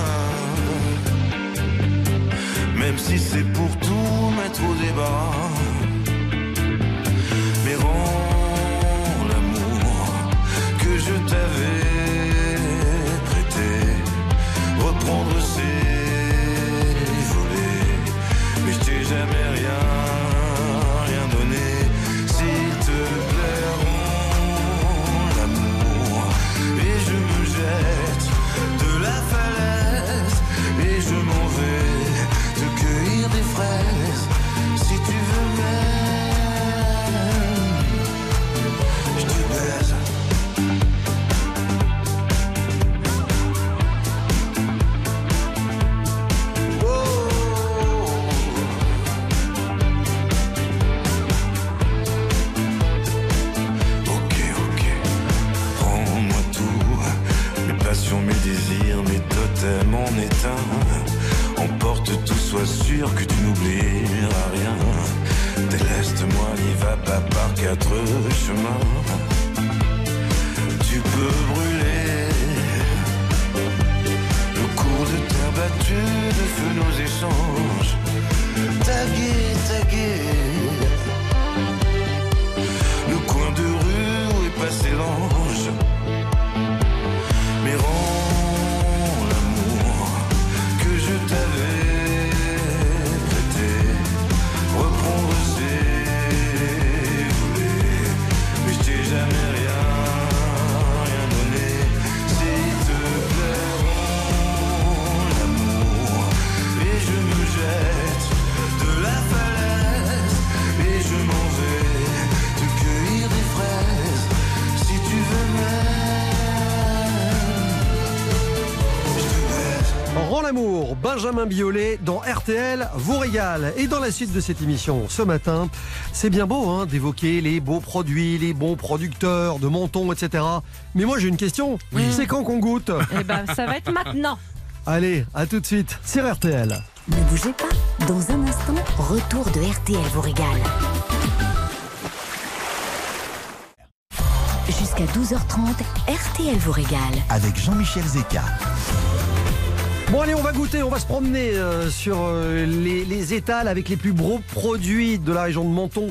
Même si c'est pour tout mettre au débat. Benjamin Biolay dans RTL vous régale. Et dans la suite de cette émission, ce matin, c'est bien beau hein, d'évoquer les beaux produits, les bons producteurs de Menton, etc. Mais moi j'ai une question. C'est quand qu'on goûte? Eh ben, ça va être maintenant. Allez, à tout de suite sur RTL. Ne bougez pas. Dans un instant, retour de RTL vous régale. Jusqu'à 12h30, RTL vous régale. Avec Jean-Michel Zeka. Bon allez, on va goûter, on va se promener euh, sur euh, les, les étals avec les plus gros produits de la région de Menton.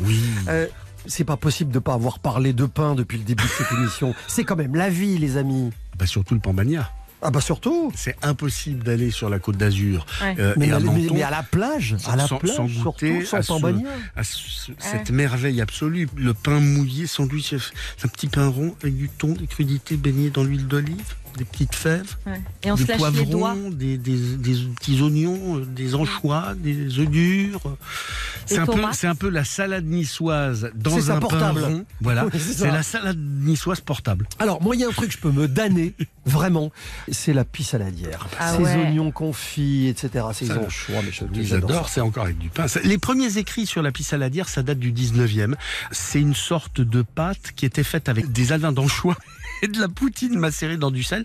Euh, c'est pas possible de pas avoir parlé de pain depuis le début de cette émission. C'est quand même la vie, les amis. Bah surtout le pambagna. Ah bah surtout. C'est impossible d'aller sur la côte d'Azur Ouais. euh, Mais et à mais- Menton mais à la plage, à la sans, plage, sans surtout, goûter sans à, ce- pambagna. à ce- cette merveille absolue. Le pain mouillé, sandwich, c'est un petit pain rond avec du thon, des crudités baignées dans l'huile d'olive, des petites fèves. Ouais. Et on des se lâche les doigts. poivrons, des, des- des petits oignons, des anchois, des œufs durs. C'est un, peu, un la salade niçoise C'est dans un portable. pain rond. Voilà, Oui, c'est la salade niçoise portable. Alors, moi, il y a un truc que je peux me damner, vraiment, c'est la pisse saladière. Ah Ces ouais. oignons confits, etc. Ces Ça, anchois, mais je J'adore, c'est encore avec du pain. Les premiers écrits sur la pisse saladière, ça date du 19e. C'est une sorte de pâte qui était faite avec des alvins d'anchois et de la poutine macérée dans du sel.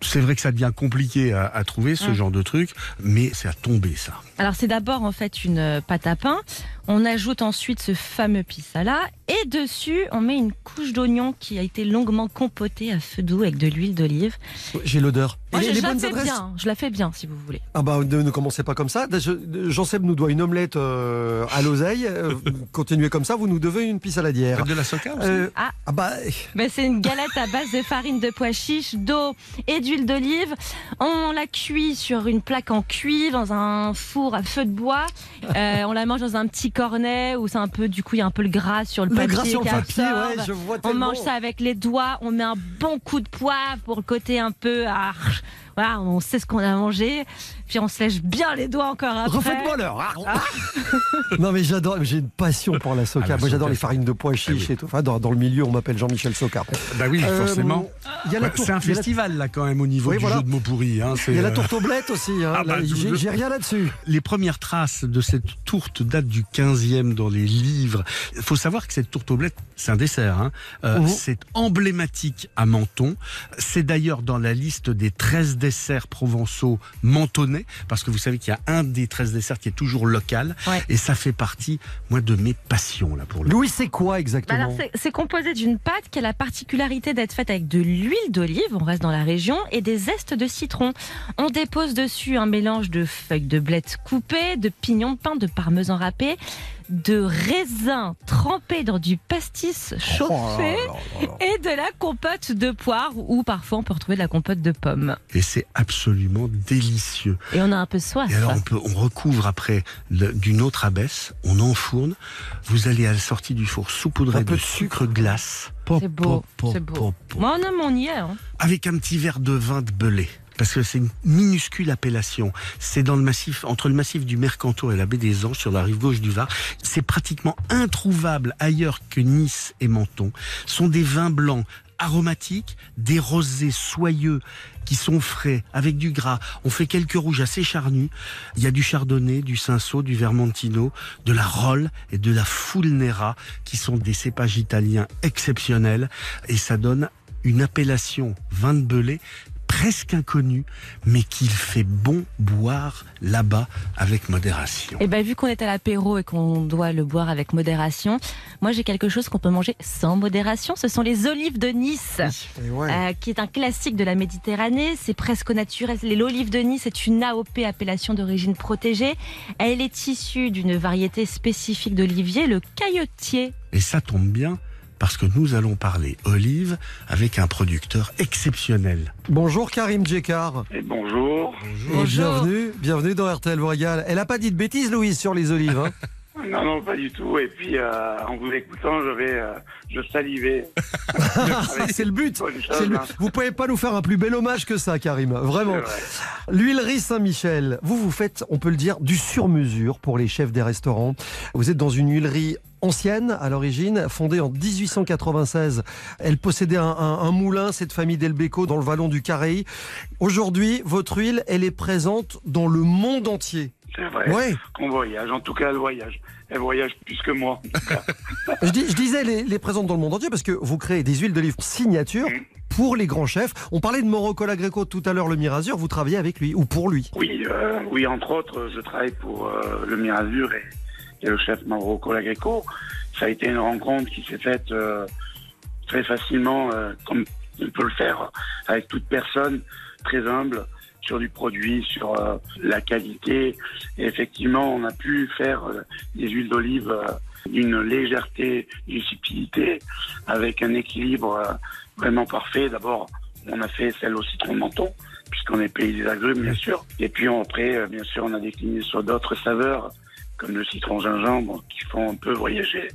C'est vrai que ça devient compliqué à, à trouver ce Mm. genre de truc, mais c'est à tomber ça. Alors c'est d'abord en fait une euh, pâte à pain. On ajoute ensuite ce fameux pisala et dessus on met une couche d'oignon qui a été longuement compotée à feu doux avec de l'huile d'olive. J'ai l'odeur. Moi Et je, les je la bonnes fais adresses bien, je la fais bien si vous voulez. Ah bah ne, ne commencez pas comme ça. Je- Jean-Seb nous doit une omelette euh, à l'oseille. Euh, continuez comme ça, vous nous devez une pisse saladière. De la soca aussi Euh, Ah. ah bah Ben, c'est une galette à base de farine de pois chiches, d'eau et d'huile d'olive. On la cuit sur une plaque en cuivre dans un four à feu de bois. Euh, on la mange dans un petit cornet où c'est un peu, du coup, il y a un peu le gras sur le, Le papier. gras sur le qui papier, absorbe. ouais, je vois On mange ça avec les doigts. On met un bon coup de poivre pour le côté un peu. ah, voilà, on sait ce qu'on a mangé. Puis on se lèche bien les doigts encore après. Refaites-moi l'heure. Ah. non mais j'adore, j'ai une passion pour la soca. Ah, la Moi j'adore les farines de pois chiches et tout. Enfin, dans, dans le milieu, on m'appelle Jean-Michel Soca. Bah oui, Euh, forcément. il y a c'est un festival là quand même au niveau Oui, du voilà. jeu de mots pourris. hein, Il y a la euh, tourte aux blettes aussi. hein. Ah bah, j'ai rien là-dessus. Les premières traces de cette tourte datent du 15e dans les livres. Il faut savoir que cette tourte aux blettes, c'est un dessert. hein. Euh, Mhm. C'est emblématique à Menton. C'est d'ailleurs dans la liste des 13 desserts provençaux mentonnais, parce que vous savez qu'il y a un des 13 desserts qui est toujours local. Ouais. Et ça fait partie, moi, de mes passions, là, pour le Louis, c'est quoi Bah exactement alors, c'est- c'est composé d'une pâte qui a la particularité d'être faite avec de l'huile d'olive, on reste dans la région, et des zestes de citron. On dépose dessus un mélange de feuilles de blettes coupées, de pignons de pain, de parmesan râpé, de raisins trempés dans du pastis chauffé et de la compote de poire ou parfois on peut retrouver de la compote de pommes. Et c'est absolument délicieux. Et on a un peu soif. Et alors on, peut, on recouvre après d'une autre abaisse, on enfourne, vous allez à la sortie du four saupoudrer Un peu de de sucre glace. C'est beau, c'est beau. Moi, on aime, on y est. hein. Avec un petit verre de vin de belay. Parce que c'est une minuscule appellation. C'est dans le massif, entre le massif du Mercantour et la baie des Anges, sur la rive gauche du Var. C'est pratiquement introuvable ailleurs que Nice et Menton. Ce sont des vins blancs aromatiques, des rosés soyeux qui sont frais, avec du gras. On fait quelques rouges assez charnus. Il y a du chardonnay, du cinsault, du vermentino, de la rolle et de la fulnera, qui sont des cépages italiens exceptionnels. Et ça donne une appellation vin de belay presque inconnu, mais qu'il fait bon boire là-bas avec modération. Et ben vu qu'on est à l'apéro et qu'on doit le boire avec modération, moi j'ai quelque chose qu'on peut manger sans modération. Ce sont les olives de Nice, euh, qui est un classique de la Méditerranée. C'est presque naturel. L'olive de Nice est une AOP, appellation d'origine protégée. Elle est issue d'une variété spécifique d'olivier, le caillotier. Et ça tombe bien parce que nous allons parler olive avec un producteur exceptionnel. Bonjour Karim Djekar. Et bonjour. Et bienvenue, bienvenue dans RTL régale. Elle a pas dit de bêtises Louise sur les olives. Hein Non, non, pas du tout. Et puis, euh, en vous écoutant, je vais, euh, je salivais. c'est le but. Chose, le- hein. Vous pouvez pas nous faire un plus bel hommage que ça, Karim. Vraiment. L'huilerie Saint-Michel. Vous, vous faites, on peut le dire, du sur-mesure pour les chefs des restaurants. Vous êtes dans une huilerie ancienne à l'origine, fondée en 1896. Elle possédait un, un- un moulin, cette famille Delbeco, dans le vallon du Carré. Aujourd'hui, votre huile, elle est présente dans le monde entier. C'est vrai. Ouais. Qu'on voyage. En tout cas, elle voyage. Elle voyage plus que moi. Je, dis- je disais les, les présentes dans le monde entier parce que vous créez des huiles d'olive signature pour les grands chefs. On parlait de Mauro Colagreco tout à l'heure, le Mirazur. Vous travaillez avec lui ou pour lui? Oui, euh, oui, entre autres, je travaille pour euh, le Mirazur et, et le chef Mauro Colagreco. Ça a été une rencontre qui s'est faite euh, très facilement, comme on peut le faire avec toute personne très humble sur du produit, sur euh, la qualité. Effectivement, on a pu faire euh, des huiles d'olive euh, d'une légèreté, d'une subtilité, avec un équilibre vraiment parfait. D'abord, on a fait celle au citron de menton, puisqu'on est pays des agrumes, bien sûr. Et puis après, bien sûr, on a décliné sur d'autres saveurs, comme le citron gingembre, qui font un peu voyager,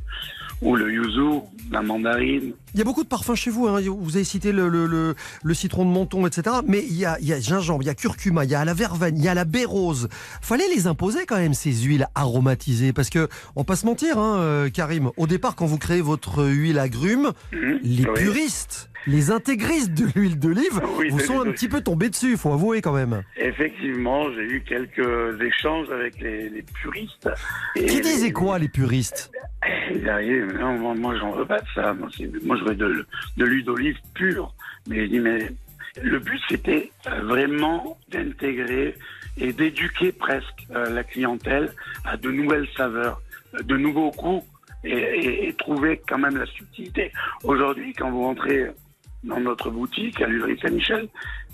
ou le yuzu, la mandarine. Il y a beaucoup de parfums chez vous. hein. Vous avez cité le, le- le- le citron de menton, etc. Mais il y a, il y a gingembre, il y a curcuma, il y a la verveine, il y a la baie rose. Fallait les imposer quand même ces huiles aromatisées, parce que on pas se mentir, hein, euh, Karim. Au départ, quand vous créez votre huile agrume, les oui. puristes, les intégristes de l'huile d'olive, Oui, vous sont un petit peu tombés dessus. Faut avouer quand même. Effectivement, j'ai eu quelques échanges avec les, les puristes. Et Qui les- disait quoi, les puristes arrivent, non, moi, moi j'en veux pas de ça. Moi, moi, je veux de, de l'huile d'olive pure. Mais je dis, mais le but, c'était euh, vraiment d'intégrer et d'éduquer presque euh, la clientèle à de nouvelles saveurs, de nouveaux goûts et, et- et trouver quand même la subtilité. Aujourd'hui, quand vous rentrez dans notre boutique à l'huilerie Saint-Michel,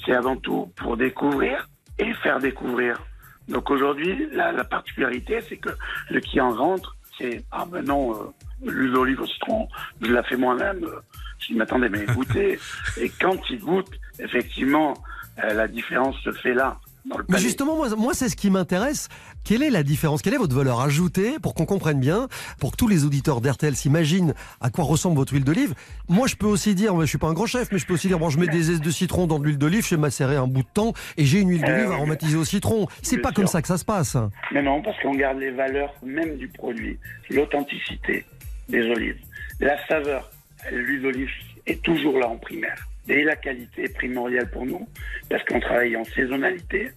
c'est avant tout pour découvrir et faire découvrir. Donc aujourd'hui, la, la particularité, c'est que le client rentre, c'est ah ben non, euh, l'huile d'olive au citron, je la fais moi-même. euh, Je dis mais goûtez. et quand il goûte, effectivement, euh, la différence se fait là. Dans le Mais justement, moi, moi c'est ce qui m'intéresse. Quelle est la différence? Quelle est votre valeur ajoutée? Pour qu'on comprenne bien, pour que tous les auditeurs d'RTL s'imaginent à quoi ressemble votre huile d'olive Moi, je peux aussi dire, je suis pas un grand chef, mais je peux aussi dire, bon, je mets des aises de citron dans de l'huile d'olive, je macérer un bout de temps et j'ai une huile d'olive Euh, aromatisée au citron. C'est pas comme ça que ça se passe. Mais non, parce qu'on garde les valeurs même du produit, l'authenticité des olives, la saveur. L'huile d'olive est toujours là en primaire. Et la qualité est primordiale pour nous, parce qu'on travaille en saisonnalité.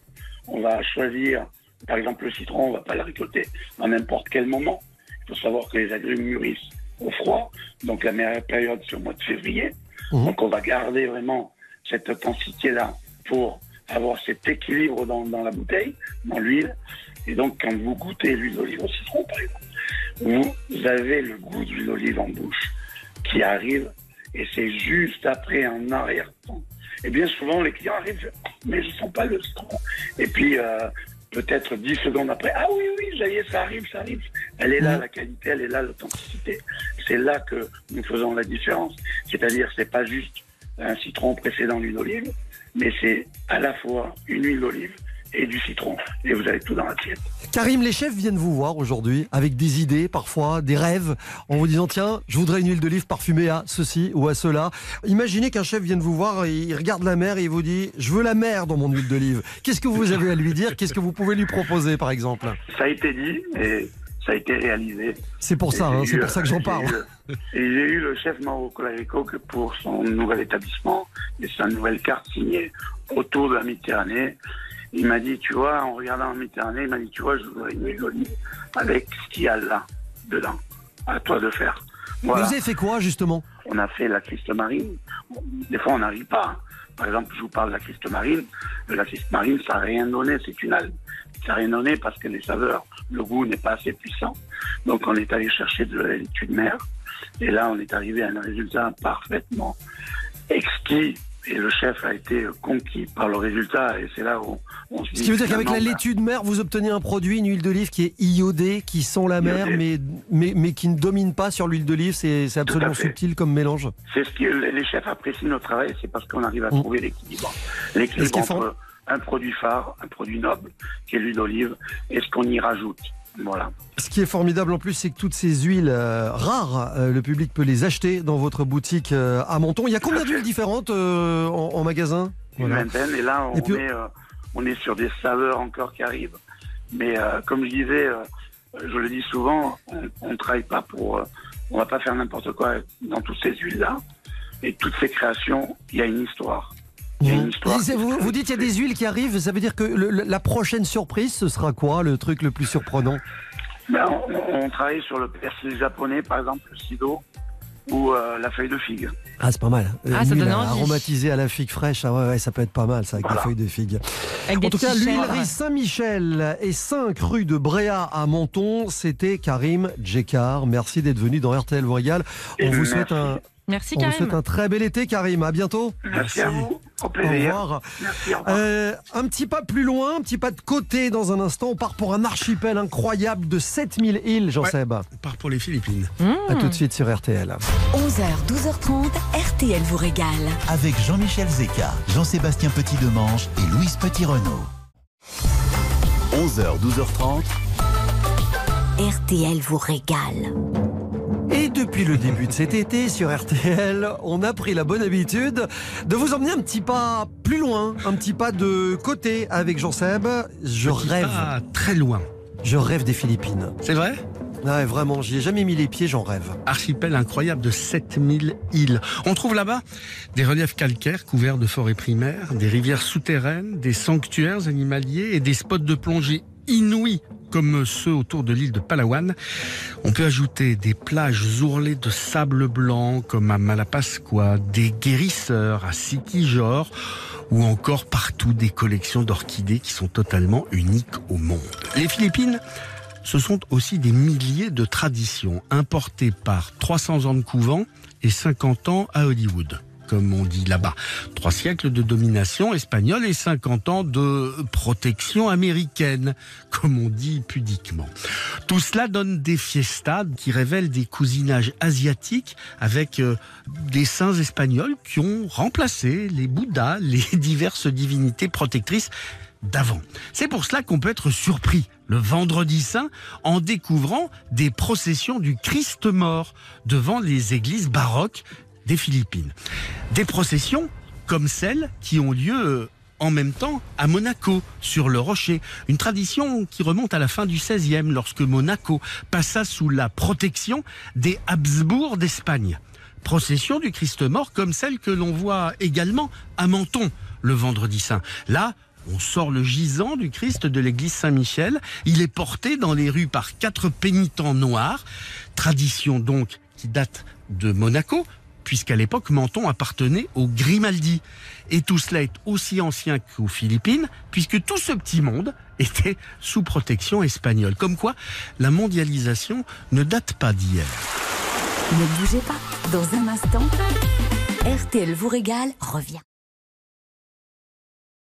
On va choisir, par exemple, le citron, on va pas le récolter à n'importe quel moment. Il faut savoir que les agrumes mûrissent au froid, donc la meilleure période, c'est au mois de février. Donc on va garder vraiment cette intensité-là pour avoir cet équilibre dans, dans la bouteille, dans l'huile. Et donc quand vous goûtez l'huile d'olive au citron, par exemple, vous avez le goût de l'huile d'olive en bouche qui arrive et c'est juste après un arrière-temps. Et bien souvent, les clients arrivent, mais je sens pas le citron. Et puis, euh, peut-être 10 secondes après, ah oui, oui, ça y est, ça arrive, ça arrive. Elle est là, la qualité, elle est là, l'authenticité. C'est là que nous faisons la différence. C'est-à-dire, c'est pas juste un citron pressé dans l'huile d'olive, mais c'est à la fois une huile d'olive et du citron. Et vous avez tout dans l'assiette. Karim, les chefs viennent vous voir aujourd'hui avec des idées, parfois des rêves, en vous disant tiens, je voudrais une huile d'olive parfumée à ceci ou à cela. Imaginez qu'un chef vienne vous voir il regarde la mer et il vous dit je veux la mer dans mon huile d'olive. Qu'est-ce que vous avez à lui dire? Qu'est-ce que vous pouvez lui proposer par exemple? Ça a été dit et ça a été réalisé. C'est pour ça, hein, c'est pour ça que j'en parle. eu, Et j'ai eu le chef Mauro Colarico pour son nouvel établissement et sa nouvelle carte signée autour de la Méditerranée. Il m'a dit, tu vois, en regardant la Méditerranée, il m'a dit, tu vois, je voudrais une huile d'olive avec ce qu'il y a là, dedans. À toi de faire. Voilà. Vous avez fait quoi justement? On a fait la criste marine. Des fois, on n'arrive pas. Par exemple, je vous parle de la Christ Marine. La Christ Marine, ça n'a rien donné, c'est une algue. Ça n'a rien donné parce que les saveurs, le goût n'est pas assez puissant. Donc on est allé chercher de la laitue de mer. Et là, on est arrivé à un résultat parfaitement exquis. Et le chef a été conquis par le résultat. Et c'est là où on se dit... Ce qui veut dire qu'avec la laitue de mer, vous obtenez un produit, une huile d'olive qui est iodée, qui sent la mer, mais, mais, mais qui ne domine pas sur l'huile d'olive. C'est c'est absolument subtil comme mélange. C'est ce que les chefs apprécient notre travail, c'est parce qu'on arrive à Mm. trouver l'équilibre. L'équilibre entre un produit phare, un produit noble, qui est l'huile d'olive, et ce qu'on y rajoute. Voilà. Ce qui est formidable en plus, c'est que toutes ces huiles euh, rares, euh, le public peut les acheter dans votre boutique euh, à Menton. Il y a combien d'huiles différentes en, en magasin? Une Voilà. vingtaine, et là, on, Et puis- est, on est sur des saveurs encore qui arrivent. Mais comme je disais, je le dis souvent, on ne travaille pas pour... on va pas faire n'importe quoi dans toutes ces huiles-là. Et toutes ces créations, il y a une histoire. Il Vous, vous dites qu'il y a des huiles qui arrivent, ça veut dire que le- la prochaine surprise, ce sera quoi le truc le plus surprenant? Ben, on, on travaille sur le persil japonais, par exemple, le sido, ou euh, la feuille de figue. Ah, c'est pas mal. Ah, ça donne envie. aromatisée à la figue fraîche, ah ouais, ouais, ça peut être pas mal ça avec Voilà. la feuille de figue. Avec en tout cas, l'huilerie Saint-Michel et 5 rue de Bréa à Menton, c'était Karim Djekar. Merci d'être venu dans RTL régale. On Et vous merci. souhaite un Merci on vous Karim. souhaite un très bel été Karim. À bientôt. Merci, à vous. Au Au plaisir. revoir. Merci, au revoir. Euh, un petit pas plus loin, un petit pas de côté dans un instant. On part pour un archipel incroyable de 7000 îles, Jean-Seb. On part pour les Philippines. À tout de suite sur RTL. 11h, 12h30, RTL vous régale. Avec Jean-Michel Zeka, Jean-Sébastien Petit-Demange et Louise Petit-Renault. 11h, 12h30. RTL vous régale. Depuis le début de cet été sur RTL, on a pris la bonne habitude de vous emmener un petit pas plus loin, un petit pas de côté avec Jean-Seb. Je Petit rêve. pas très loin. Je rêve des Philippines. C'est vrai? Ouais, vraiment, j'y ai jamais mis les pieds, j'en rêve. Archipel incroyable de 7000 îles. On trouve là-bas des reliefs calcaires couverts de forêts primaires, des rivières souterraines, des sanctuaires animaliers et des spots de plongée inouïs comme ceux autour de l'île de Palawan. On peut ajouter des plages ourlées de sable blanc comme à Malapascua, des guérisseurs à Sikijor ou encore partout des collections d'orchidées qui sont totalement uniques au monde. Les Philippines ce sont aussi des milliers de traditions importées par 300 ans de couvent et 50 ans à Hollywood, comme on dit là-bas. Trois siècles de domination espagnole et 50 ans de protection américaine, comme on dit pudiquement. Tout cela donne des fiestas qui révèlent des cousinages asiatiques avec euh, des saints espagnols qui ont remplacé les Bouddhas, les diverses divinités protectrices d'avant. C'est pour cela qu'on peut être surpris le vendredi saint en découvrant des processions du Christ mort devant les églises baroques des Philippines. Des processions comme celles qui ont lieu euh, en même temps à Monaco, sur le rocher. Une tradition qui remonte à la fin du XVIe, lorsque Monaco passa sous la protection des Habsbourg d'Espagne. Procession du Christ mort comme celle que l'on voit également à Menton le vendredi saint. Là, on sort le gisant du Christ de l'église Saint-Michel. Il est porté dans les rues par quatre pénitents noirs. Tradition donc qui date de Monaco, puisqu'à l'époque Menton appartenait aux Grimaldi. Et tout cela est aussi ancien qu'aux Philippines, puisque tout ce petit monde était sous protection espagnole. Comme quoi, la mondialisation ne date pas d'hier. Ne bougez pas, dans un instant, RTL vous régale revient.